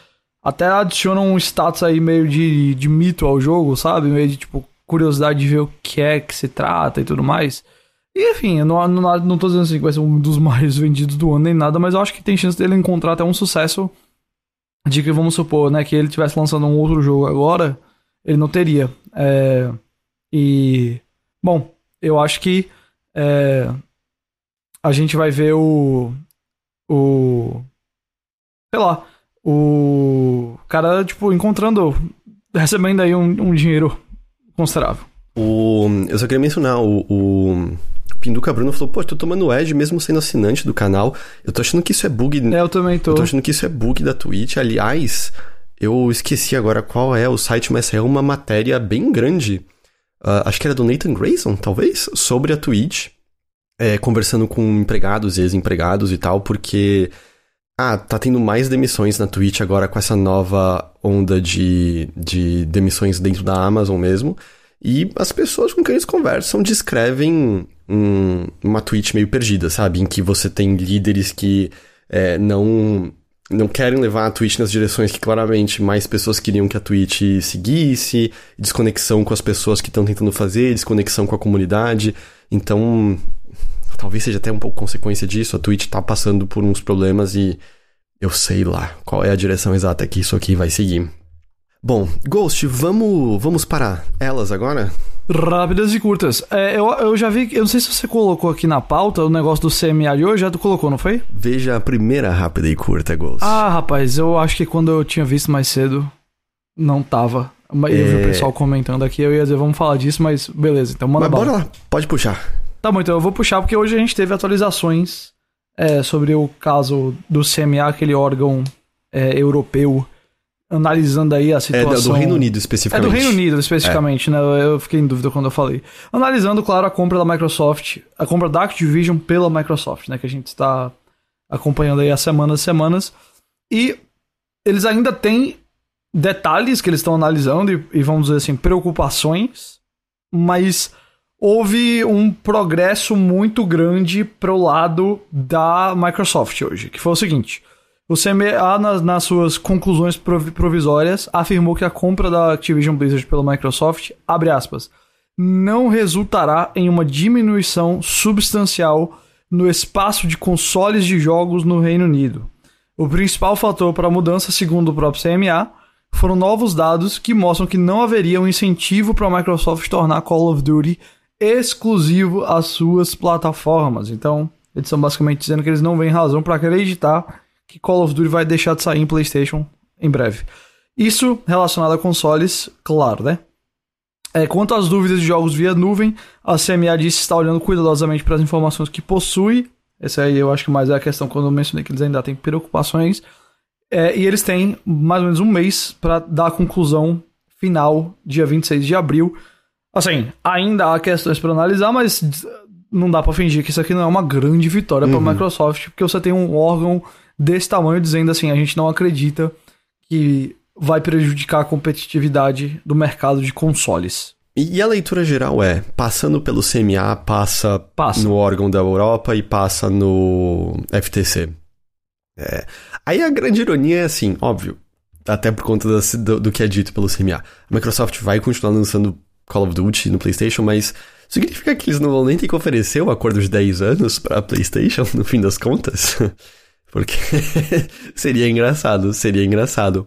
até adiciona um status aí meio de, de mito ao jogo, sabe? Meio de tipo curiosidade de ver o que é que se trata e tudo mais. E enfim, eu não, não, não tô dizendo assim que vai ser um dos mais vendidos do ano nem nada, mas eu acho que tem chance dele encontrar até um sucesso de que, vamos supor, né, que ele tivesse lançando um outro jogo agora, ele não teria. É, e, bom, eu acho que é, a gente vai ver o, o, sei lá, o cara, tipo, encontrando, recebendo aí um, um dinheiro considerável. O, eu só queria mencionar, o, o Pinduca Bruno falou, pô, tô tomando Edge mesmo sendo assinante do canal. Eu tô achando que isso é bug. É, eu também tô. Eu tô achando que isso é bug da Twitch. Aliás, eu esqueci agora qual é o site, mas é uma matéria bem grande. Uh, acho que era do Nathan Grayson, talvez, sobre a Twitch. É, conversando com empregados e ex-empregados e tal, porque ah, tá tendo mais demissões na Twitch agora com essa nova onda de, de demissões dentro da Amazon mesmo. E as pessoas com quem eles conversam descrevem um, uma Twitch meio perdida, sabe? Em que você tem líderes que é, não, não querem levar a Twitch nas direções que claramente mais pessoas queriam que a Twitch seguisse, desconexão com as pessoas que estão tentando fazer, desconexão com a comunidade. Então, talvez seja até um pouco consequência disso, a Twitch tá passando por uns problemas e eu sei lá qual é a direção exata que isso aqui vai seguir. Bom, Ghost, vamos, vamos para elas agora? Rápidas e curtas. É, eu, eu já vi, eu não sei se você colocou aqui na pauta o negócio do CMA de hoje, já tu colocou, não foi? Veja a primeira rápida e curta, Ghost. Ah, rapaz, eu acho que quando eu tinha visto mais cedo, não tava. Mas é... eu vi o é. pessoal comentando aqui, eu ia dizer, vamos falar disso, mas beleza, então manda mas bora lá, pode puxar. Tá bom, então eu vou puxar porque hoje a gente teve atualizações é, sobre o caso do CMA, aquele órgão é, europeu, analisando aí a situação. É do Reino Unido especificamente. É do Reino Unido especificamente, é. né? Eu fiquei em dúvida quando eu falei. Analisando, claro, a compra da Microsoft, a compra da Activision pela Microsoft, né? Que a gente está acompanhando aí as semanas semanas. E eles ainda têm detalhes que eles estão analisando e, e vamos dizer assim, preocupações, mas houve um progresso muito grande pro lado da Microsoft hoje, que foi o seguinte. O CMA, nas, nas suas conclusões provisórias, afirmou que a compra da Activision Blizzard pela Microsoft, abre aspas, não resultará em uma diminuição substancial no espaço de consoles de jogos no Reino Unido. O principal fator para a mudança, segundo o próprio CMA, foram novos dados que mostram que não haveria um incentivo para a Microsoft tornar Call of Duty exclusivo às suas plataformas. Então, eles estão basicamente dizendo que eles não veem razão para acreditar que Call of Duty vai deixar de sair em PlayStation em breve. Isso relacionado a consoles, claro, né? É, quanto às dúvidas de jogos via nuvem, a CMA disse que está olhando cuidadosamente para as informações que possui. Essa aí eu acho que mais é a questão quando eu mencionei que eles ainda têm preocupações. É, e eles têm mais ou menos um mês para dar a conclusão final, dia 26 de abril. Assim, ainda há questões para analisar, mas não dá para fingir que isso aqui não é uma grande vitória uhum. para a Microsoft, porque você tem um órgão desse tamanho dizendo assim: a gente não acredita que vai prejudicar a competitividade do mercado de consoles. E a leitura geral é, passando pelo CMA, passa, passa. no órgão da Europa e passa no FTC. É. Aí a grande ironia é assim, óbvio, até por conta do, do, que é dito pelo CMA. A Microsoft vai continuar lançando Call of Duty no PlayStation, mas significa que eles não vão nem ter que oferecer o um acordo de 10 anos para PlayStation, no fim das contas? Porque seria engraçado, seria engraçado.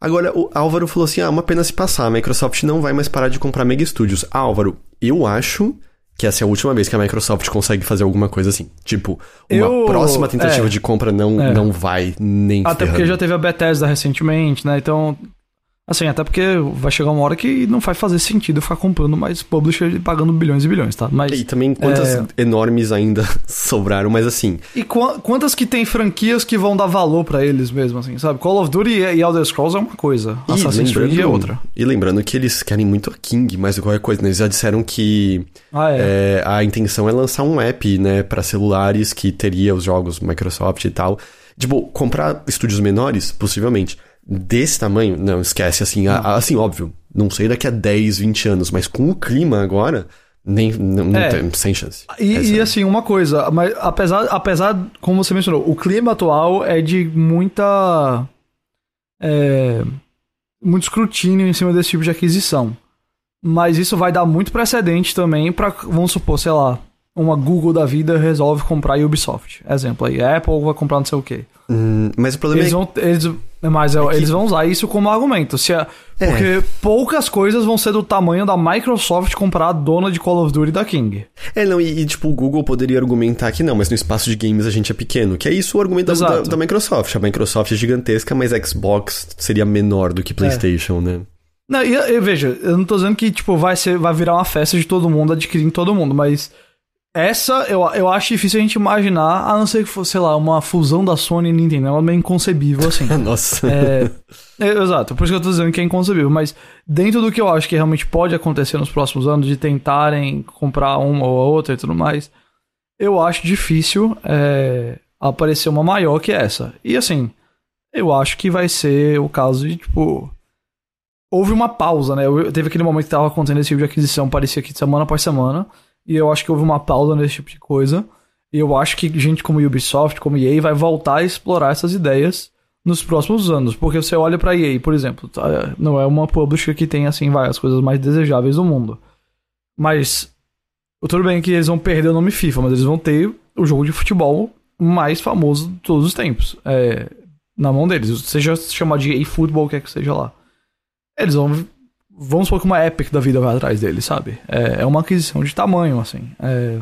Agora, o Álvaro falou assim: ah, uma pena se passar, a Microsoft não vai mais parar de comprar Mega Studios. Álvaro, eu acho que essa é a última vez que a Microsoft consegue fazer alguma coisa assim. Tipo, uma eu... próxima tentativa é, de compra não, é. não vai nem Até ferrando. porque já teve a Bethesda recentemente, né? Então, Assim, até porque vai chegar uma hora que não vai fazer sentido ficar comprando mais publisher e pagando bilhões e bilhões, tá? Mas, e também quantas é... enormes ainda sobraram, mas assim... E qu quantas que tem franquias que vão dar valor para eles mesmo, assim, sabe? Call of Duty e Elder Scrolls é uma coisa, e Assassin's Creed é outra. E lembrando que eles querem muito a King, que qualquer coisa, né? Eles já disseram que ah, é. É, a intenção é lançar um app, né, para celulares que teria os jogos Microsoft e tal. Tipo, comprar estúdios menores, possivelmente desse tamanho, não, esquece, assim, a, assim, óbvio, não sei daqui a 10, 20 anos, mas com o clima agora, nem, não, é. tem, sem chance. E, e, assim, uma coisa, mas apesar, apesar, como você mencionou, o clima atual é de muita. É, muito escrutínio em cima desse tipo de aquisição. Mas isso vai dar muito precedente também para, vamos supor, sei lá, uma Google da vida resolve comprar a Ubisoft. Exemplo aí, a Apple vai comprar não sei o quê. Hum, mas o problema eles é... Vão, eles, mas é, é que... eles vão usar isso como argumento. Se a, é. Porque poucas coisas vão ser do tamanho da Microsoft comprar a dona de Call of Duty da King. É, não, e, e, tipo, o Google poderia argumentar que não, mas no espaço de games a gente é pequeno. Que é isso o argumento da, da, Microsoft. A Microsoft é gigantesca, mas Xbox seria menor do que é. PlayStation, é. né? Não, e, e, veja, eu não tô dizendo que, tipo, vai, ser, vai virar uma festa de todo mundo, adquirindo todo mundo, mas essa eu, eu acho difícil a gente imaginar, a não ser que fosse, sei lá, uma fusão da Sony e Nintendo. Ela é meio inconcebível, assim. Nossa. É, é, exato, por isso que eu tô dizendo que é inconcebível. Mas dentro do que eu acho que realmente pode acontecer nos próximos anos, de tentarem comprar uma ou a outra e tudo mais, eu acho difícil é, aparecer uma maior que essa. E assim, eu acho que vai ser o caso de, tipo. Houve uma pausa, né? Eu, teve aquele momento que tava acontecendo esse tipo de aquisição, parecia que semana após semana. E eu acho que houve uma pausa nesse tipo de coisa. E eu acho que gente como Ubisoft, como EA, vai voltar a explorar essas ideias nos próximos anos. Porque você olha pra EA, por exemplo, tá? não é uma publisher que tem, assim, vai, as coisas mais desejáveis do mundo. Mas, tudo bem que eles vão perder o nome FIFA, mas eles vão ter o jogo de futebol mais famoso de todos os tempos. É, na mão deles. Seja chamar de EA Football, quer que seja lá. Eles vão vamos supor que uma Epic da vida vai atrás dele, sabe? É, é uma aquisição de tamanho, assim. É,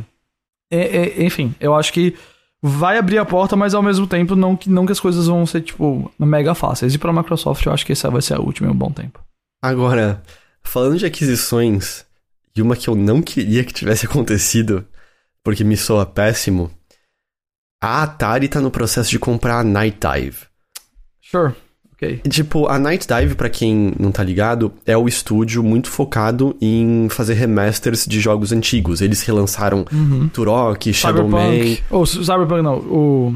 é, é, enfim, eu acho que vai abrir a porta, mas ao mesmo tempo não que, não que as coisas vão ser, tipo, mega fáceis. E pra Microsoft eu acho que essa vai ser a última em um bom tempo. Agora, falando de aquisições, e uma que eu não queria que tivesse acontecido, porque me soa péssimo, a Atari tá no processo de comprar a Night Dive. Sure. Tipo, a Night Dive, pra quem não tá ligado, é o estúdio muito focado em fazer remasters de jogos antigos. Eles relançaram uhum. Turok, Shadow Man. Ou oh, Cyberpunk não, o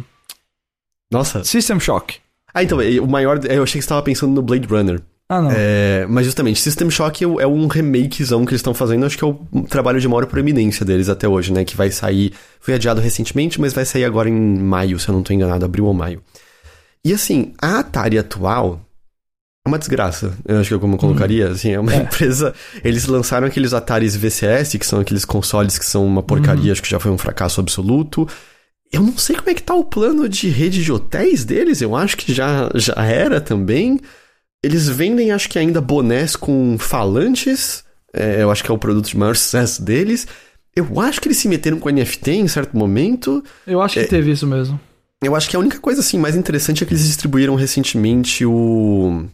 Nossa. System Shock. Ah, então, o maior. Eu achei que você tava pensando no Blade Runner. Ah, não. É, mas justamente, System Shock é um remakezão que eles estão fazendo, acho que é o trabalho de maior proeminência deles até hoje, né? Que vai sair. Foi adiado recentemente, mas vai sair agora em maio, se eu não tô enganado, abril ou maio. E assim, a Atari atual é uma desgraça, eu acho que é como eu colocaria, uhum. assim, é uma é. empresa... Eles lançaram aqueles Ataris VCS, que são aqueles consoles que são uma porcaria, uhum. acho que já foi um fracasso absoluto. Eu não sei como é que tá o plano de rede de hotéis deles, eu acho que já, já era também. Eles vendem, acho que ainda bonés com falantes, é, eu acho que é o produto de maior sucesso deles. Eu acho que eles se meteram com NFT em certo momento. Eu acho que é, teve isso mesmo. Eu acho que a única coisa assim mais interessante é que eles distribuíram recentemente o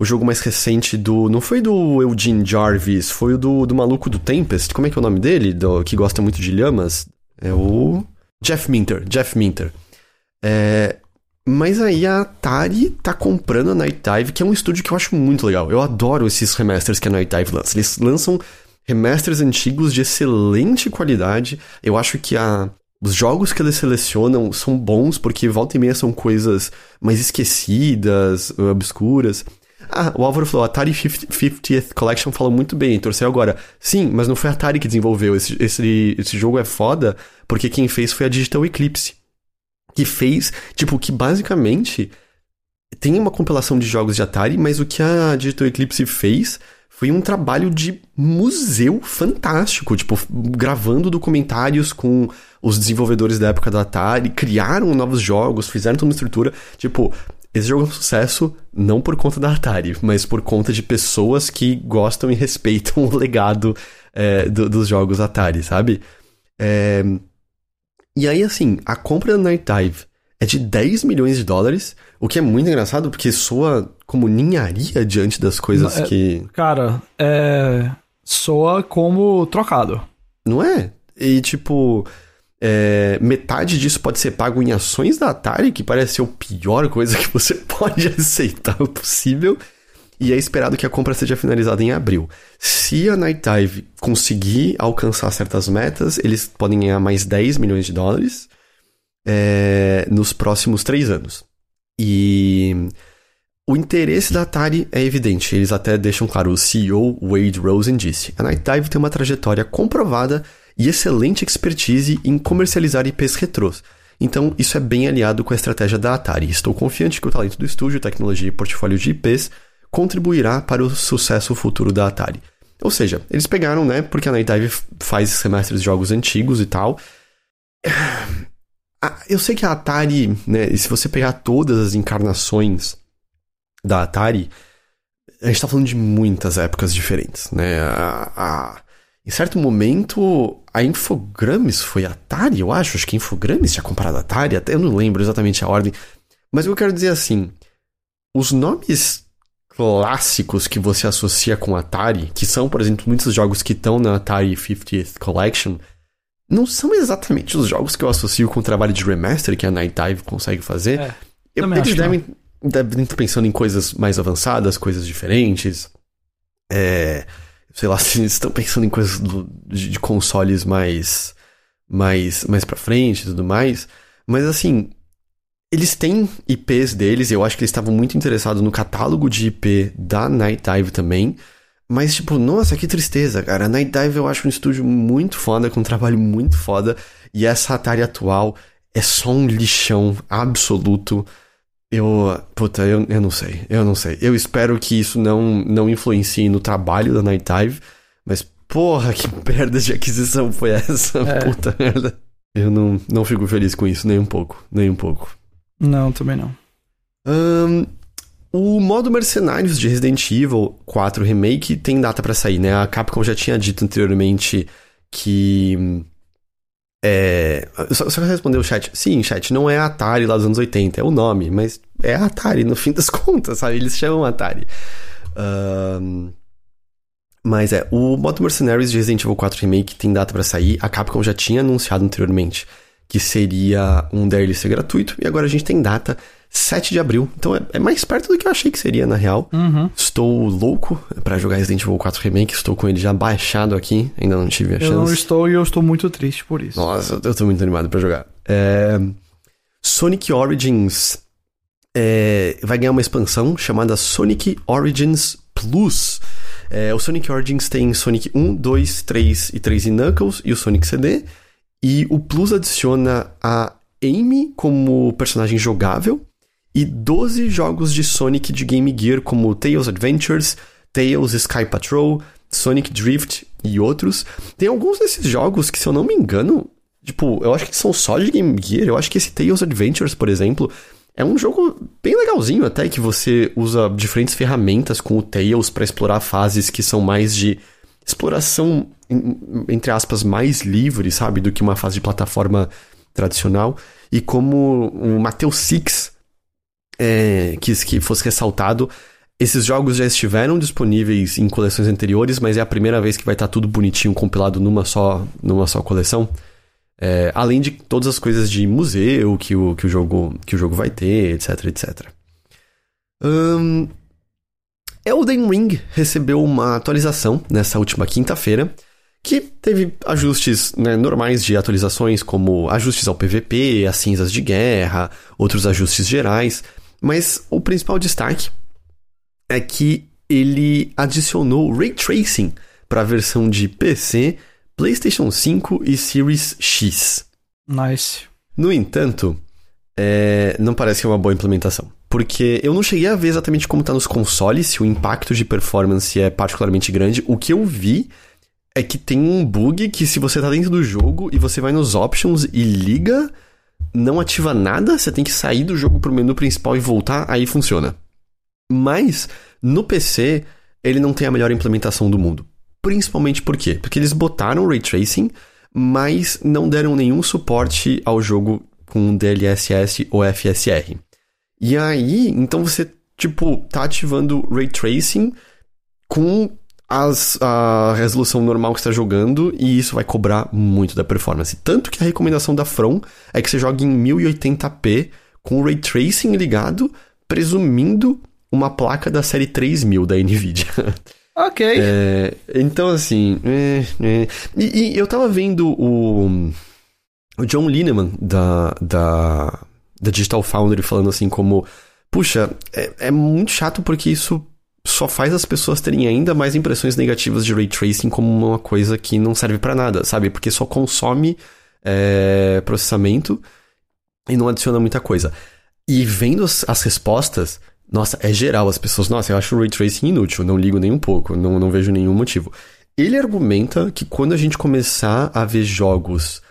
o jogo mais recente do. Não foi do Eugene Jarvis, foi o do, do maluco do Tempest. Como é que é o nome dele? Do, que gosta muito de lhamas? É o. Jeff Minter. Jeff Minter. É, mas aí a Atari tá comprando a Night Dive, que é um estúdio que eu acho muito legal. Eu adoro esses remasters que a Night Dive lança. Eles lançam remasters antigos de excelente qualidade. Eu acho que a, os jogos que eles selecionam são bons, porque volta e meia são coisas mais esquecidas, obscuras. Ah, o Álvaro falou, Atari 50th Collection falou muito bem, torceu agora. Sim, mas não foi a Atari que desenvolveu. Esse, esse, esse jogo é foda, porque quem fez foi a Digital Eclipse. Que fez, tipo, que basicamente tem uma compilação de jogos de Atari, mas o que a Digital Eclipse fez foi um trabalho de museu fantástico, tipo, gravando documentários com os desenvolvedores da época da Atari, criaram novos jogos, fizeram toda uma estrutura, tipo, esse jogo é um sucesso não por conta da Atari, mas por conta de pessoas que gostam e respeitam o legado é, do, dos jogos Atari, sabe? É... E aí, assim, a compra da Night Dive é de 10 milhões de dólares, o que é muito engraçado porque soa como ninharia diante das coisas é, que. Cara, é. soa como trocado. Não é? E tipo. É, metade disso pode ser pago em ações da Atari, que parece ser a pior coisa que você pode aceitar possível. E é esperado que a compra seja finalizada em abril. Se a Night Dive conseguir alcançar certas metas, eles podem ganhar mais 10 milhões de dólares é, nos próximos três anos. E o interesse da Atari é evidente. Eles até deixam claro, o CEO Wade Rosen disse: a Night Dive tem uma trajetória comprovada e excelente expertise em comercializar IPs retrôs. Então, isso é bem aliado com a estratégia da Atari. Estou confiante que o talento do estúdio, tecnologia e portfólio de IPs contribuirá para o sucesso futuro da Atari. Ou seja, eles pegaram, né, porque a Night Dive faz semestres de jogos antigos e tal. Eu sei que a Atari, né, se você pegar todas as encarnações da Atari, a gente tá falando de muitas épocas diferentes, né? A, a, em certo momento, a Infogrames foi Atari, eu acho. Acho que a Infogrames tinha comprado a Atari, até eu não lembro exatamente a ordem. Mas eu quero dizer assim: os nomes clássicos que você associa com Atari, que são, por exemplo, muitos jogos que estão na Atari 50th Collection, não são exatamente os jogos que eu associo com o trabalho de remaster que a Night Dive consegue fazer. É, eu, eles devem, devem estar pensando em coisas mais avançadas, coisas diferentes. É, sei lá, se estão pensando em coisas do, de, de, consoles mais mais mais para frente e tudo mais, mas assim, eles têm IPs deles, eu acho que eles estavam muito interessados no catálogo de IP da Night Dive também. Mas, tipo, nossa, que tristeza, cara. A Night Dive eu acho um estúdio muito foda, com um trabalho muito foda. E essa Atari atual é só um lixão absoluto. Eu. Puta, eu, eu não sei. Eu não sei. Eu espero que isso não, não influencie no trabalho da Night Dive. Mas, porra, que merda de aquisição foi essa? É. Puta merda. Eu não, não fico feliz com isso, nem um pouco. Nem um pouco. Não, também não. Um, o modo Mercenários de Resident Evil 4 Remake tem data para sair, né? A Capcom já tinha dito anteriormente que. É. Só, só responder o chat. Sim, chat, não é Atari lá dos anos 80, é o nome, mas é Atari no fim das contas, sabe? Eles chamam Atari. Um... Mas é, o modo Mercenaries de Resident Evil 4 Remake tem data para sair. A Capcom já tinha anunciado anteriormente que seria um DLC gratuito, e agora a gente tem data 7 de abril. Então é, é, mais perto do que eu achei que seria, na real. Uhum. Estou louco para jogar Resident Evil 4 Remake. Estou com ele já baixado aqui. Ainda não tive a chance. Eu não estou e eu estou muito triste por isso. Nossa, eu tô muito animado para jogar. É... Sonic Origins é, vai ganhar uma expansão chamada Sonic Origins Plus. É, o Sonic Origins tem Sonic 1, 2, 3 e 3 e Knuckles e o Sonic CD. E o Plus adiciona a Amy como personagem jogável e 12 jogos de Sonic de Game Gear como Tails Adventures, Tails Sky Patrol, Sonic Drift e outros. Tem alguns desses jogos que, se eu não me engano, tipo, eu acho que são só de Game Gear. Eu acho que esse Tails Adventures, por exemplo, é um jogo bem legalzinho até, que você usa diferentes ferramentas com o Tails para explorar fases que são mais de exploração, entre aspas, mais livre, sabe, do que uma fase de plataforma tradicional. E como o Mateus Six é, quis que fosse ressaltado, esses jogos já estiveram disponíveis em coleções anteriores, mas é a primeira vez que vai estar tudo bonitinho compilado numa só, numa só coleção. É, além de todas as coisas de museu que o, que o, jogo, que o jogo vai ter, etc, etc. Elden Ring recebeu uma atualização nessa última quinta-feira, que teve ajustes né, normais de atualizações, como ajustes ao PVP, as cinzas de guerra, outros ajustes gerais, mas o principal destaque é que ele adicionou Ray Tracing para a versão de PC, PlayStation 5 e Series X. Nice. No entanto, é, não parece que é uma boa implementação. Porque eu não cheguei a ver exatamente como está nos consoles, se o impacto de performance é particularmente grande. O que eu vi é que tem um bug que se você está dentro do jogo e você vai nos options e liga, não ativa nada, você tem que sair do jogo pro menu principal e voltar, aí funciona. Mas no PC ele não tem a melhor implementação do mundo. Principalmente por quê? Porque eles botaram Ray Tracing, mas não deram nenhum suporte ao jogo com DLSS ou FSR. E aí, então você, tipo, tá ativando Ray Tracing com as, a resolução normal que está jogando e isso vai cobrar muito da performance. Tanto que a recomendação da From é que você jogue em 1080p com o Ray Tracing ligado, presumindo uma placa da série 3000 da NVIDIA. Ok. É, então, assim. É, é. E, e, eu tava vendo o, o John Lineman da, da, da Digital Foundry falando assim como. Puxa, é, é muito chato porque isso só faz as pessoas terem ainda mais impressões negativas de ray tracing como uma coisa que não serve para nada, sabe? Porque só consome é, processamento e não adiciona muita coisa. E vendo as, as respostas, nossa, é geral, as pessoas, nossa, eu acho o Ray Tracing inútil, não ligo nem um pouco, não, não vejo nenhum motivo. Ele argumenta que quando a gente começar a ver jogos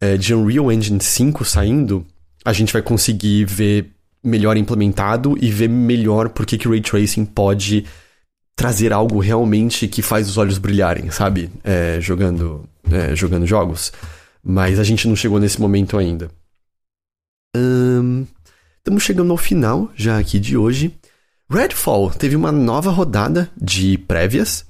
é, de Unreal Engine 5 saindo, a gente vai conseguir ver melhor implementado e ver melhor porque que o Ray Tracing pode trazer algo realmente que faz os olhos brilharem, sabe? É, jogando, é, jogando jogos. Mas a gente não chegou nesse momento ainda. Estamos chegando ao final já aqui de hoje. Redfall teve uma nova rodada de prévias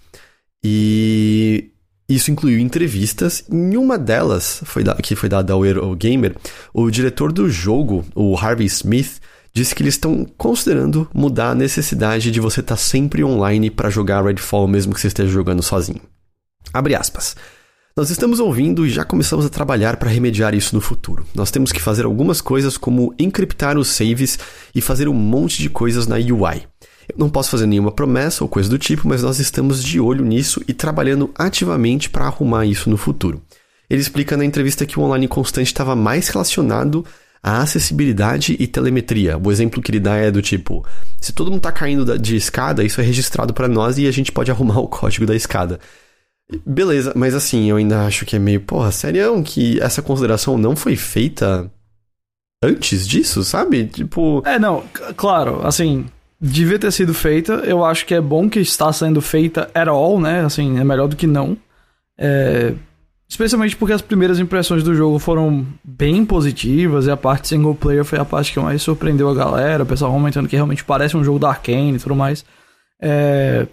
e isso incluiu entrevistas. Em uma delas, foi da, que foi dada ao Eurogamer, o diretor do jogo, o Harvey Smith, disse que eles estão considerando mudar a necessidade de você estar tá sempre online para jogar Redfall mesmo que você esteja jogando sozinho. Abre aspas. Nós estamos ouvindo e já começamos a trabalhar para remediar isso no futuro. Nós temos que fazer algumas coisas como encriptar os saves e fazer um monte de coisas na UI. Eu não posso fazer nenhuma promessa ou coisa do tipo, mas nós estamos de olho nisso e trabalhando ativamente para arrumar isso no futuro. Ele explica na entrevista que o online constante estava mais relacionado à acessibilidade e telemetria. O exemplo que ele dá é do tipo: se todo mundo está caindo de escada, isso é registrado para nós e a gente pode arrumar o código da escada. Beleza, mas assim, eu ainda acho que é meio, porra, sério que essa consideração não foi feita antes disso, sabe? Tipo. É, não, claro, assim, devia ter sido feita. Eu acho que é bom que está sendo feita at all, né? Assim, é melhor do que não. É... Especialmente porque as primeiras impressões do jogo foram bem positivas e a parte single player foi a parte que mais surpreendeu a galera. O pessoal comentando que realmente parece um jogo da Arkane e tudo mais. É...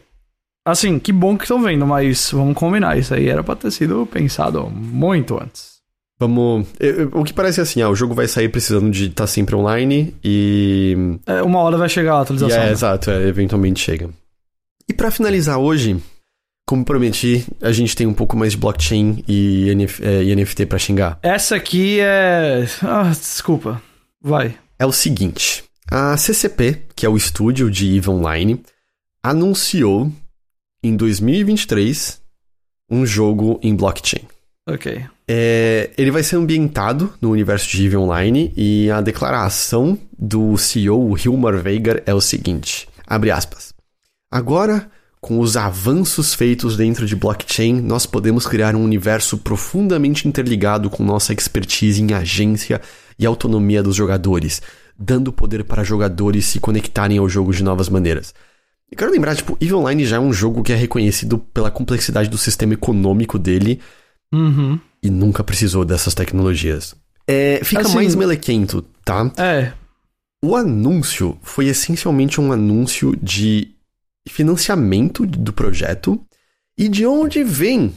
Assim, que bom que estão vendo, mas vamos combinar, isso aí era pra ter sido pensado muito antes. Vamos. O que parece assim, ah, o jogo vai sair precisando de estar tá sempre online e. É, uma hora vai chegar a atualização. é, né? exato, é, eventualmente chega. E para finalizar hoje, como prometi, a gente tem um pouco mais de blockchain e, NF, é, e NFT para xingar. Essa aqui é. Ah, desculpa. Vai. É o seguinte: a CCP, que é o estúdio de EVE Online, anunciou em 2023 um jogo em blockchain. Ok. É, ele vai ser ambientado no universo de EVE Online e a declaração do CEO Hilmar Veigar é o seguinte: abre aspas. Agora, com os avanços feitos dentro de blockchain, nós podemos criar um universo profundamente interligado com nossa expertise em agência e autonomia dos jogadores, dando poder para jogadores se conectarem ao jogo de novas maneiras. E quero lembrar, tipo, EVE Online já é um jogo que é reconhecido pela complexidade do sistema econômico dele Uhum. E nunca precisou dessas tecnologias. É, fica Assim- mais melequento, tá? É. O anúncio foi essencialmente um anúncio de financiamento do projeto e de onde vem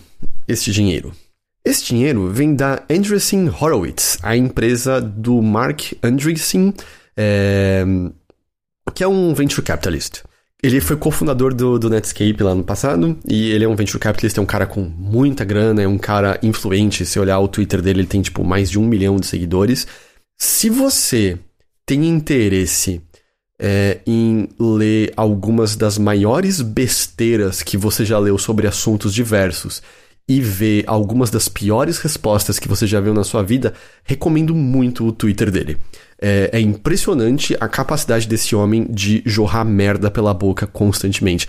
esse dinheiro. Esse dinheiro vem da Andreessen Horowitz, a empresa do Mark Andreessen, é, que é um venture capitalist. Ele foi cofundador do, do Netscape lá no passado, e ele é um venture capitalist, é um cara com muita grana, é um cara influente. Se olhar o Twitter dele, ele tem tipo mais de um milhão de seguidores. Se você tem interesse é, em ler algumas das maiores besteiras que você já leu sobre assuntos diversos e ver algumas das piores respostas que você já viu na sua vida, recomendo muito o Twitter dele. É, é impressionante a capacidade desse homem de jorrar merda pela boca constantemente.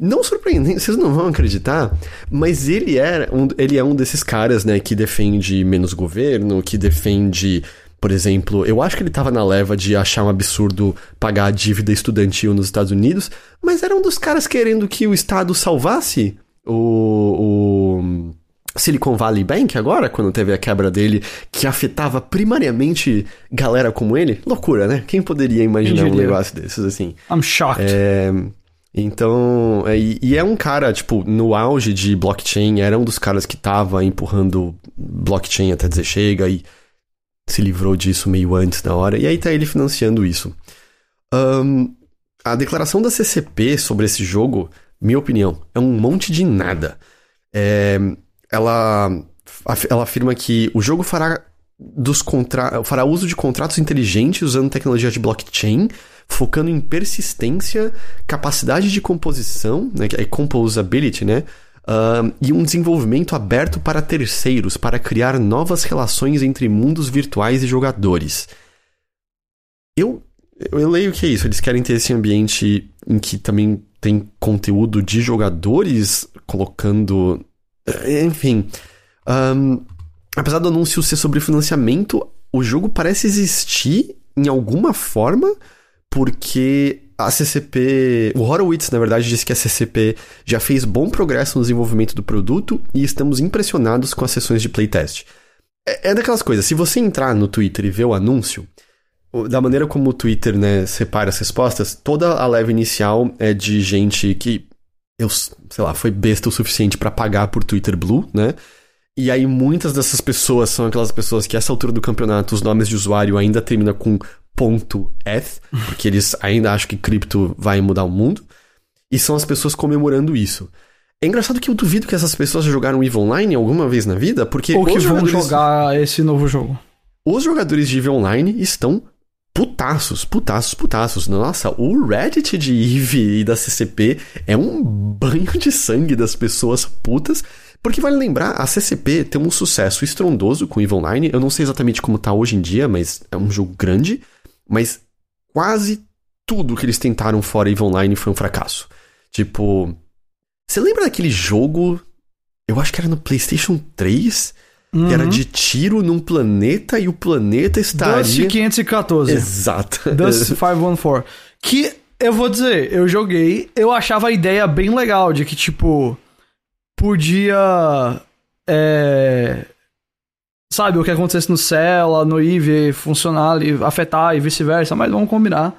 Não surpreendente, vocês não vão acreditar, mas ele é um, ele é um desses caras, né, que defende menos governo, que defende, por exemplo, eu acho que ele tava na leva de achar um absurdo pagar a dívida estudantil nos Estados Unidos, mas era um dos caras querendo que o Estado salvasse o, o Silicon Valley Bank agora, quando teve a quebra dele, que afetava primariamente galera como ele. Loucura, né? Quem poderia imaginar Quem um negócio desses assim? I'm shocked. É, então, é, e, e é um cara, tipo, no auge de blockchain, era um dos caras que tava empurrando blockchain até dizer chega e se livrou disso meio antes da hora. E aí tá ele financiando isso. Ahn, a declaração da CCP sobre esse jogo, minha opinião, é um monte de nada. É, ela, ela afirma que o jogo fará, dos contra, fará uso de contratos inteligentes usando tecnologia de blockchain, focando em persistência, capacidade de composição, né, que é composability, né? ahn, e um desenvolvimento aberto para terceiros, para criar novas relações entre mundos virtuais e jogadores. Eu, eu leio que é isso, eles querem ter esse ambiente em que também tem conteúdo de jogadores colocando. Enfim. ahn, apesar do anúncio ser sobre financiamento, o jogo parece existir em alguma forma, porque a CCP. O Horowitz, na verdade, disse que a CCP já fez bom progresso no desenvolvimento do produto e estamos impressionados com as sessões de playtest. É, é daquelas coisas, se você entrar no Twitter e ver o anúncio, da maneira como o Twitter, né, separa as respostas, toda a leve inicial é de gente que, eu, sei lá, foi besta o suficiente pra pagar por Twitter Blue, né? E aí muitas dessas pessoas são aquelas pessoas que, a essa altura do campeonato, os nomes de usuário ainda terminam com ponto .eth, porque eles ainda acham que cripto vai mudar o mundo. E são as pessoas comemorando isso. É engraçado que eu duvido que essas pessoas jogaram EVE Online alguma vez na vida, porque Ou que vão jogadores- jogar esse novo jogo. os jogadores de EVE Online estão putaços, putaços, putaços. Nossa, o Reddit de EVE e da CCP é um banho de sangue das pessoas putas. Porque vale lembrar, a CCP tem um sucesso estrondoso com EVE Online. Eu não sei exatamente como tá hoje em dia, mas é um jogo grande. Mas quase tudo que eles tentaram fora EVE Online foi um fracasso. Tipo, você lembra daquele jogo? Eu acho que era no PlayStation 3 Uhum. que era de tiro num planeta e o planeta estaria. Dust 514. Exato. Dust 514. Que eu vou dizer, eu joguei, eu achava a ideia bem legal de que, tipo, podia. É, sabe, o que acontecesse no Cella, no Eve funcionar e afetar e vice-versa, mas vamos combinar.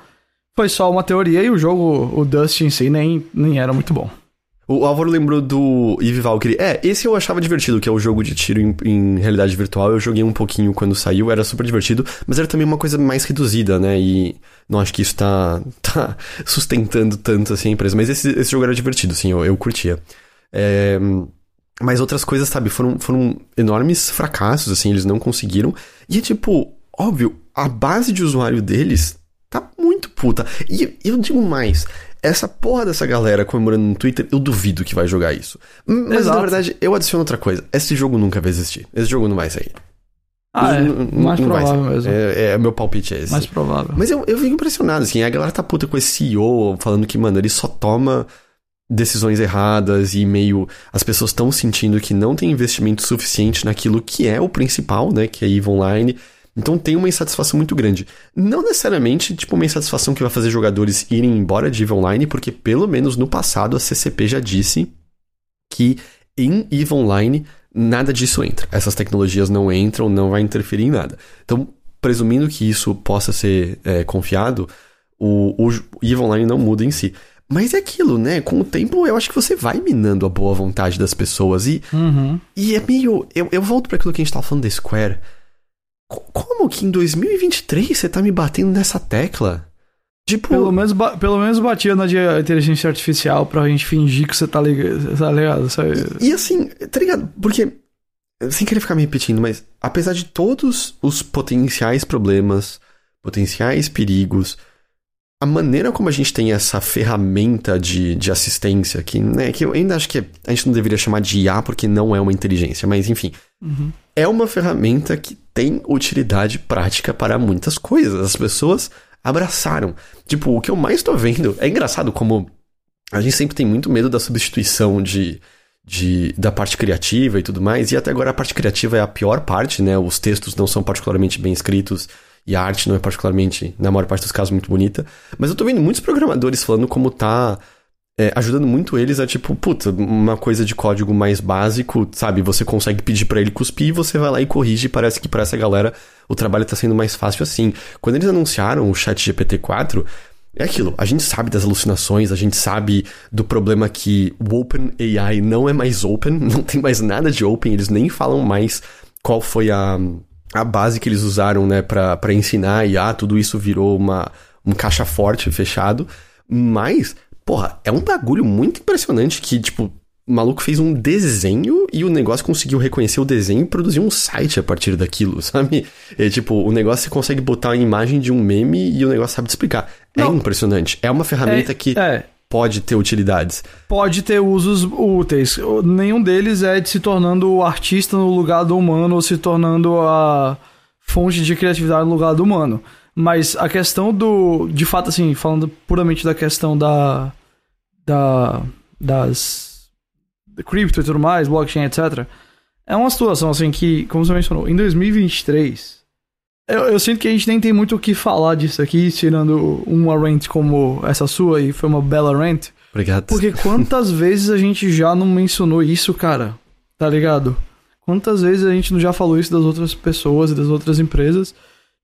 Foi só uma teoria e o jogo, o Dust em si, nem, nem era muito bom. O Álvaro lembrou do Eve Valkyrie. É, esse eu achava divertido, que é o jogo de tiro em, em realidade virtual. Eu joguei um pouquinho quando saiu, era super divertido, mas era também uma coisa mais reduzida, né? E não acho que isso tá, tá sustentando tanto assim a empresa. Mas esse, esse jogo era divertido, sim, eu, eu curtia. É, mas outras coisas, sabe, foram, foram enormes fracassos, assim, eles não conseguiram. E é tipo, óbvio, a base de usuário deles tá muito puta. E eu digo mais, essa porra dessa galera comemorando no Twitter, eu duvido que vai jogar isso. Mas Exato. na verdade, eu adiciono outra coisa. Esse jogo nunca vai existir. Esse jogo não vai sair. Ah, é. Não- mais não provável mesmo. É, é, meu palpite é esse. Mais provável. Mas eu, eu fico impressionado, assim, a galera tá puta com esse CEO falando que, mano, ele só toma decisões erradas e meio as pessoas estão sentindo que não tem investimento suficiente naquilo que é o principal, né, que é EVE Online. Então tem uma insatisfação muito grande. Não necessariamente, tipo, uma insatisfação que vai fazer jogadores irem embora de EVE Online, porque pelo menos no passado a CCP já disse que em EVE Online nada disso entra. Essas tecnologias não entram, não vai interferir em nada. Então, presumindo que isso possa ser é, confiado, o, o EVE Online não muda em si. Mas é aquilo, né? Com o tempo, eu acho que você vai minando a boa vontade das pessoas. E, Uhum. e é meio. Eu, eu volto para aquilo que a gente tava falando da Square. Co- Como que em 2023 você tá me batendo nessa tecla? Tipo. Pelo menos, pelo menos batia na de inteligência artificial pra gente fingir que você tá ligado. Tá ligado? Sabe? E assim, tá ligado? Porque, sem querer ficar me repetindo, mas apesar de todos os potenciais problemas, potenciais perigos, a maneira como a gente tem essa ferramenta de, de assistência, que, né, que eu ainda acho que a gente não deveria chamar de IA porque não é uma inteligência, mas enfim, Uhum. É uma ferramenta que tem utilidade prática para muitas coisas. As pessoas abraçaram. Tipo, o que eu mais tô vendo é engraçado como a gente sempre tem muito medo da substituição de, de da parte criativa e tudo mais, e até agora a parte criativa é a pior parte, né? Os textos não são particularmente bem escritos e a arte não é particularmente, na maior parte dos casos, muito bonita. Mas eu tô vendo muitos programadores falando como tá é, ajudando muito eles a, tipo, puta, uma coisa de código mais básico, sabe? Você consegue pedir pra ele cuspir, você vai lá e corrige, e parece que pra essa galera o trabalho tá sendo mais fácil assim. Quando eles anunciaram o chat GPT-4, é aquilo, a gente sabe das alucinações, a gente sabe do problema que o OpenAI não é mais open, não tem mais nada de open, eles nem falam mais qual foi a, a base que eles usaram, né, pra ensinar IA, tudo isso virou uma, um caixa forte fechado, mas, porra, é um bagulho muito impressionante que, tipo, o maluco fez um desenho e o negócio conseguiu reconhecer o desenho e produzir um site a partir daquilo, sabe? É tipo, o negócio você consegue botar a imagem de um meme e o negócio sabe te explicar. É Não. impressionante. É uma ferramenta É- que É, pode ter utilidades. pode ter usos úteis. Nenhum deles é de se tornando o artista no lugar do humano ou se tornando a fonte de criatividade no lugar do humano. Mas a questão do. De fato, assim, falando puramente da questão da. da das. da cripto e tudo mais, blockchain, etc. É uma situação, assim, que, como você mencionou, em 2023. Eu, eu sinto que a gente nem tem muito o que falar disso aqui, tirando uma rant como essa sua, e foi uma bela rant. Obrigado. Porque quantas vezes a gente já não mencionou isso, cara? Tá ligado? Quantas vezes a gente não já falou isso das outras pessoas e das outras empresas?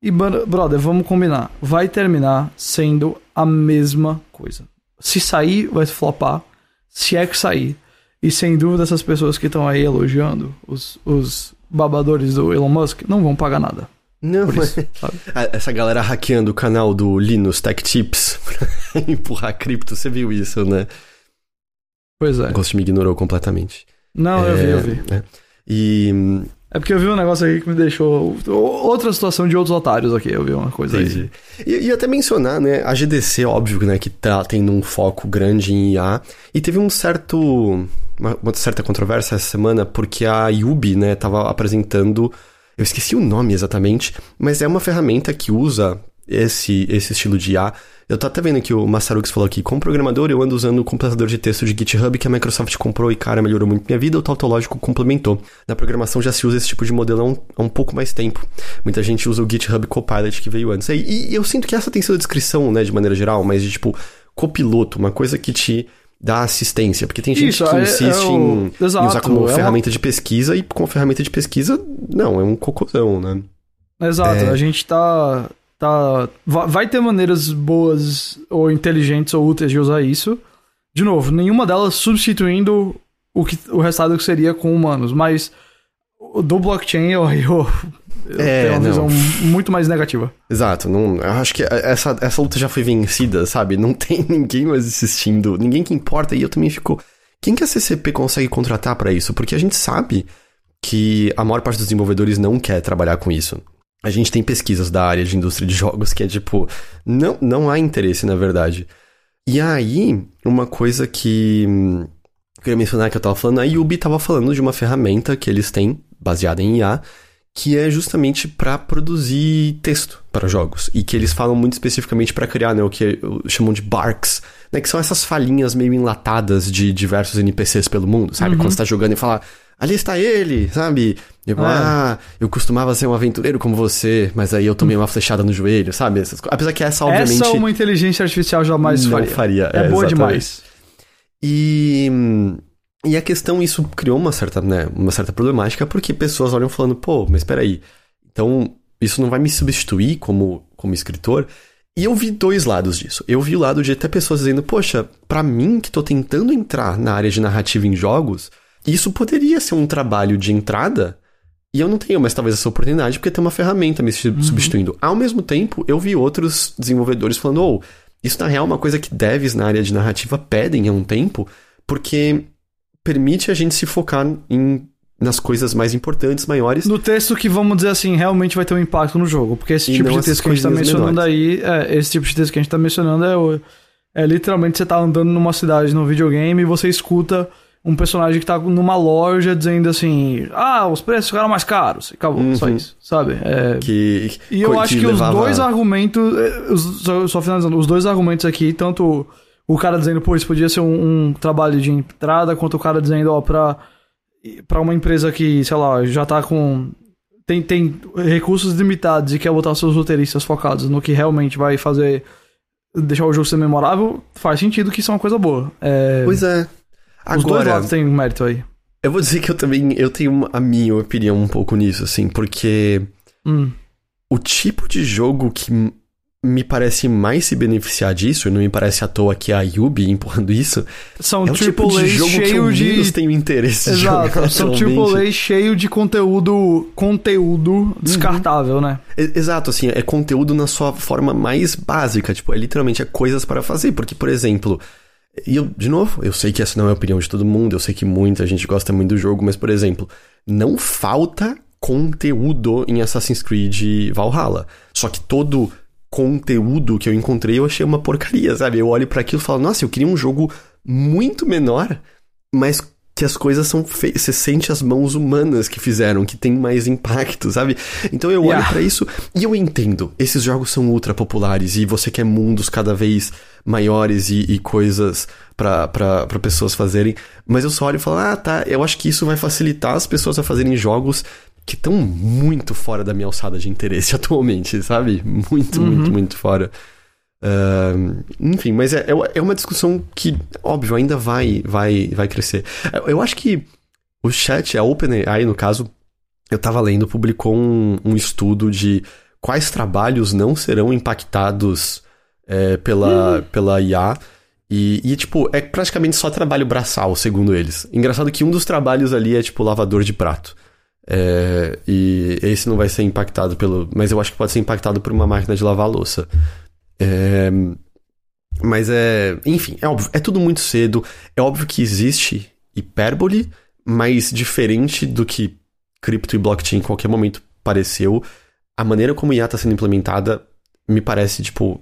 E, bro- brother, vamos combinar. Vai terminar sendo a mesma coisa. Se sair, vai flopar. Se é que sair. E sem dúvida, essas pessoas que estão aí elogiando, os, os babadores do Elon Musk, não vão pagar nada. Não, mas isso, a- essa galera hackeando o canal do Linus Tech Tips pra empurrar cripto, você viu isso, né? Pois é. O Ghost me ignorou completamente. Não, eu vi, É, eu vi. é. E. É porque eu vi um negócio aí que me deixou. Outra situação de outros otários aqui. Eu vi uma coisa aí. Entendi. E, e até mencionar, né, a GDC, óbvio, né, que tá tendo um foco grande em IA, e teve um certo, uma, uma certa controvérsia essa semana, porque a Yubi, né, tava apresentando, eu esqueci o nome exatamente, mas é uma ferramenta que usa esse, esse estilo de IA. Eu tô até vendo que o Massarux falou aqui, como programador eu ando usando o compilador de texto de GitHub que a Microsoft comprou e, cara, melhorou muito minha vida, o tautológico complementou. Na programação já se usa esse tipo de modelo há um, há um pouco mais tempo. Muita gente usa o GitHub Copilot que veio antes. E, e eu sinto que essa tem sido a descrição, né, de maneira geral, mas de tipo, copiloto, uma coisa que te dá assistência. Porque tem gente Isso, que é- insiste é o- em, em Exato, usar como é uma- ferramenta de pesquisa e com ferramenta de pesquisa, não, é um cocôzão, né? Exato, É. a gente tá. Tá va- vai ter maneiras boas ou inteligentes ou úteis de usar isso. De novo, nenhuma delas substituindo o, que, o resultado que seria com humanos, mas do blockchain eu, eu, eu É, tenho uma não. visão muito mais negativa. Exato, não, eu acho que essa, essa luta já foi vencida, sabe? Não tem ninguém mais assistindo, ninguém que importa, e eu também fico. Quem que a CCP consegue contratar pra isso? Porque a gente sabe que a maior parte dos desenvolvedores não quer trabalhar com isso. A gente tem pesquisas da área de indústria de jogos que é tipo, não, não há interesse, na verdade. E aí, uma coisa que eu queria mencionar que eu tava falando, a Yubi tava falando de uma ferramenta que eles têm, baseada em IA, que é justamente para produzir texto para jogos e que eles falam muito especificamente para criar né, o que chamam de barks, né, que são essas falinhas meio enlatadas de diversos NPCs pelo mundo, sabe? Uhum. Quando você tá jogando e fala, ali está ele, sabe? Tipo, é. ah, eu costumava ser um aventureiro como você, mas aí eu tomei uma flechada no joelho, sabe? Essas, apesar que essa, obviamente. Essa uma inteligência artificial jamais não faria. faria. É, é boa exatamente. demais. E e a questão, isso criou uma certa, né, uma certa problemática, porque pessoas olham falando, pô, mas peraí, então isso não vai me substituir como, como escritor? E eu vi dois lados disso. Eu vi o lado de até pessoas dizendo, poxa, para mim que tô tentando entrar na área de narrativa em jogos, isso poderia ser um trabalho de entrada e eu não tenho mais talvez essa oportunidade porque tem uma ferramenta me uhum. substituindo. Ao mesmo tempo, eu vi outros desenvolvedores falando, oh, isso na real é uma coisa que devs na área de narrativa pedem há um tempo, porque permite a gente se focar em nas coisas mais importantes, maiores. No texto que, vamos dizer assim, realmente vai ter um impacto no jogo. Porque esse tipo de texto que a gente tá mencionando menores. aí, é, esse tipo de texto que a gente tá mencionando é, é literalmente você tá andando numa cidade, num videogame, e você escuta um personagem que tá numa loja dizendo assim: Ah, os preços ficaram mais caros. E acabou, uhum. só isso, sabe? É... Que, e eu acho que, levava... os dois argumentos. É, os, só, só finalizando, os dois argumentos aqui, tanto o cara dizendo, pô, isso podia ser um, um trabalho de entrada, quanto o cara dizendo, ó, pra, pra uma empresa que, sei lá, já tá com. Tem, tem recursos limitados e quer botar seus roteiristas focados no que realmente vai fazer. deixar o jogo ser memorável, faz sentido que isso é uma coisa boa. É, pois é. Agora, os dois lados têm mérito aí. Eu vou dizer que eu também eu tenho a minha opinião um pouco nisso, assim, porque. Hum. O tipo de jogo que me parece mais se beneficiar disso, e não me parece à toa que a Yubi empurrando isso. São é o tipo de jogo cheio que eu de... menos tenho interesse Exato, de jogar são AAA cheio de conteúdo conteúdo uhum. descartável, uhum. né? Exato, assim, é conteúdo na sua forma mais básica, tipo, é literalmente é coisas para fazer, porque, por exemplo, e eu, de novo, eu sei que essa não é a opinião de todo mundo, eu sei que muita gente gosta muito do jogo, mas, por exemplo, não falta conteúdo em Assassin's Creed Valhalla. Só que todo conteúdo que eu encontrei, eu achei uma porcaria, sabe? Eu olho para aquilo e falo, nossa, eu queria um jogo muito menor, mas que as coisas são feitas, você sente as mãos humanas que fizeram, que tem mais impacto, sabe? Então eu olho yeah. para isso e eu entendo, esses jogos são ultra populares e você quer mundos cada vez maiores e, e coisas para pessoas fazerem, mas eu só olho e falo, ah, tá, eu acho que isso vai facilitar as pessoas a fazerem jogos que estão muito fora da minha alçada de interesse atualmente, sabe? Muito, uhum. muito, muito fora. Uh, enfim, mas é, é, é uma discussão que, óbvio, ainda vai, vai, vai crescer. Eu acho que o chat, a OpenAI, no caso, eu tava lendo, publicou um, um estudo de quais trabalhos não serão impactados é, pela, uhum. pela IA. E, e, tipo, é praticamente só trabalho braçal, segundo eles. Engraçado que um dos trabalhos ali é, tipo, lavador de prato. É, e esse não vai ser impactado pelo. Mas eu acho que pode ser impactado por uma máquina de lavar louça. É, mas é. Enfim, é óbvio, é tudo muito cedo. É óbvio que existe hipérbole, mas diferente do que cripto e blockchain em qualquer momento pareceu, a maneira como IA está sendo implementada me parece, tipo,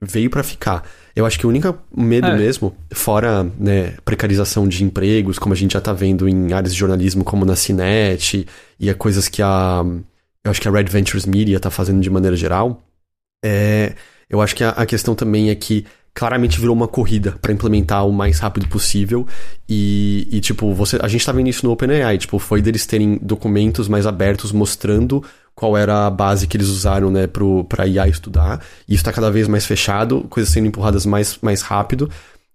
veio para ficar. Eu acho que o único medo é. mesmo, fora né, precarização de empregos, como a gente já tá vendo em áreas de jornalismo como na Cinet, e é coisas que a. Eu acho que a Red Ventures Media tá fazendo de maneira geral. É, eu acho que a, a questão também é que claramente virou uma corrida para implementar o mais rápido possível. E, e, tipo, você, a gente tá vendo isso no OpenAI, tipo, foi deles terem documentos mais abertos mostrando qual era a base que eles usaram, né, pro, pra IA estudar. E isso tá cada vez mais fechado, coisas sendo empurradas mais, mais rápido.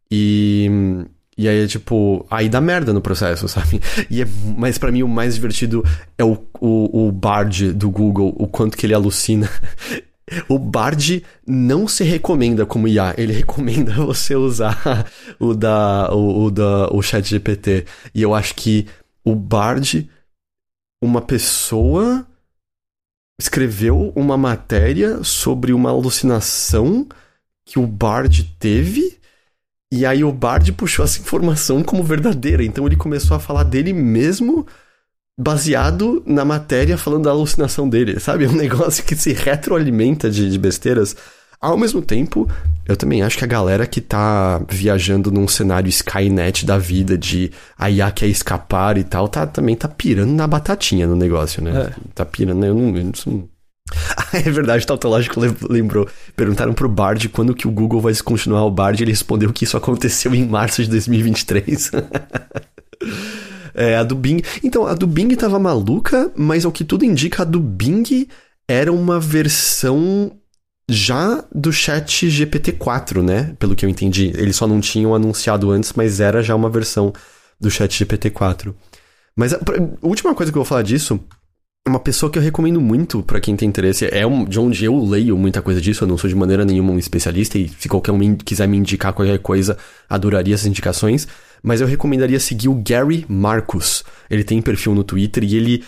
E. E aí tipo, aí dá merda no processo, sabe? E é, mas para mim o mais divertido é o, o, o Bard do Google, o quanto que ele alucina. O Bard não se recomenda como IA, ele recomenda você usar o da o, o da o Chat GPT. E eu acho que o Bard uma pessoa escreveu uma matéria sobre uma alucinação que o Bard teve. E aí o Bard puxou essa informação como verdadeira. Então ele começou a falar dele mesmo baseado na matéria falando da alucinação dele, sabe? É um negócio que se retroalimenta de, de besteiras. Ao mesmo tempo, eu também acho que a galera que tá viajando num cenário Skynet da vida, de a IA quer escapar e tal, tá, também tá pirando na batatinha no negócio, né? É. Tá pirando, eu não. Eu não ah, é verdade, o Tautológico lembrou. Perguntaram pro Bard quando que o Google vai descontinuar o Bard. Ele respondeu que isso aconteceu em março de 2023. é, a do Bing. Então, a do Bing tava maluca, mas ao que tudo indica, a do Bing era uma versão já do chat GPT-4, né? Pelo que eu entendi. Eles só não tinham anunciado antes, mas era já uma versão do chat GPT-4. Mas a, última coisa que eu vou falar disso uma pessoa que eu recomendo muito para quem tem interesse, é um, de onde eu leio muita coisa disso, eu não sou de maneira nenhuma um especialista e se qualquer um quiser me indicar qualquer coisa, adoraria essas indicações, mas eu recomendaria seguir o Gary Marcus. Ele tem perfil no Twitter e ele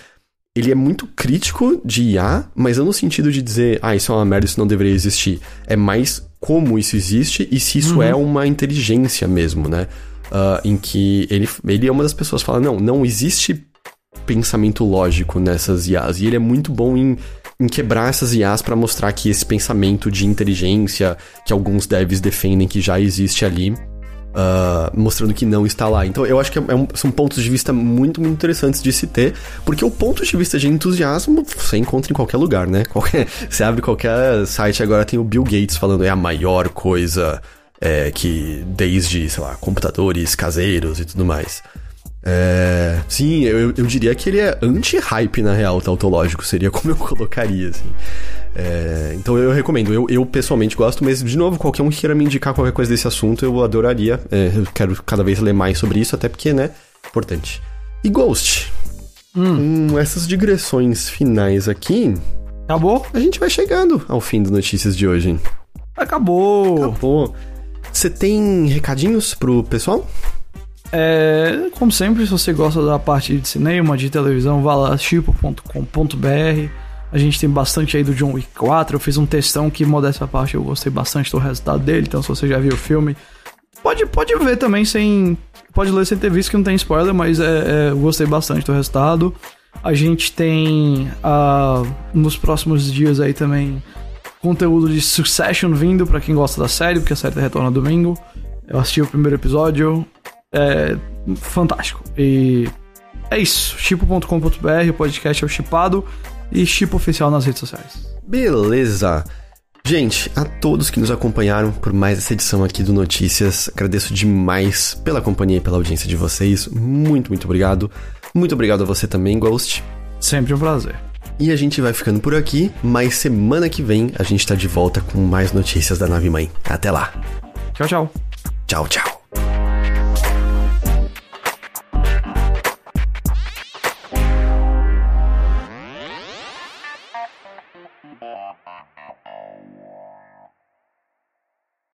ele é muito crítico de IA, mas não no sentido de dizer, ah, isso é uma merda, isso não deveria existir. É mais como isso existe e se isso uhum. é uma inteligência mesmo, né? Uh, em que ele, ele é uma das pessoas que fala, não, não existe pensamento lógico nessas IAs. E ele é muito bom em, em quebrar essas IAs para mostrar que esse pensamento de inteligência que alguns devs defendem que já existe ali. Uh, mostrando que não está lá. Então eu acho que é um, são pontos de vista muito, muito interessantes de se ter, porque o ponto de vista de entusiasmo você encontra em qualquer lugar, né? Qualquer, você abre qualquer site agora tem o Bill Gates falando é a maior coisa é, que desde, sei lá, computadores caseiros e tudo mais. É, sim, eu, eu diria que ele é anti-hype na real, tautológico, seria como eu colocaria, assim. É, então eu recomendo, eu, eu, pessoalmente gosto, mas de novo, qualquer um que queira me indicar qualquer coisa desse assunto, eu adoraria. É, eu quero cada vez ler mais sobre isso, até porque, né, importante. E Ghost? Hum. Com essas digressões finais aqui. Acabou? A gente vai chegando ao fim do Notícias de hoje. Acabou! Acabou. Você tem recadinhos pro pessoal? É, como sempre, se você gosta da parte de cinema, de televisão, vá lá chipo.com.br. A gente tem bastante aí do John Wick 4. Eu fiz um testão que, modéstia à parte, eu gostei bastante do resultado dele. Então, se você já viu o filme, pode, pode ver também sem. Pode ler sem ter visto que não tem spoiler, mas é, é, eu gostei bastante do resultado. A gente tem uh, nos próximos dias aí também conteúdo de Succession vindo para quem gosta da série, porque a série retorna domingo. Eu assisti o primeiro episódio, é fantástico. E é isso. Chipo.com.br, o podcast é o Chipado e Chipo Oficial nas redes sociais. Beleza. Gente, a todos que nos acompanharam por mais essa edição aqui do Notícias, agradeço demais pela companhia e pela audiência de vocês. Muito, muito obrigado. Muito obrigado a você também, Ghost. Sempre um prazer. E a gente vai ficando por aqui, mas semana que vem a gente tá de volta com mais notícias da nave mãe. Até lá. Tchau, tchau. Tchau, tchau.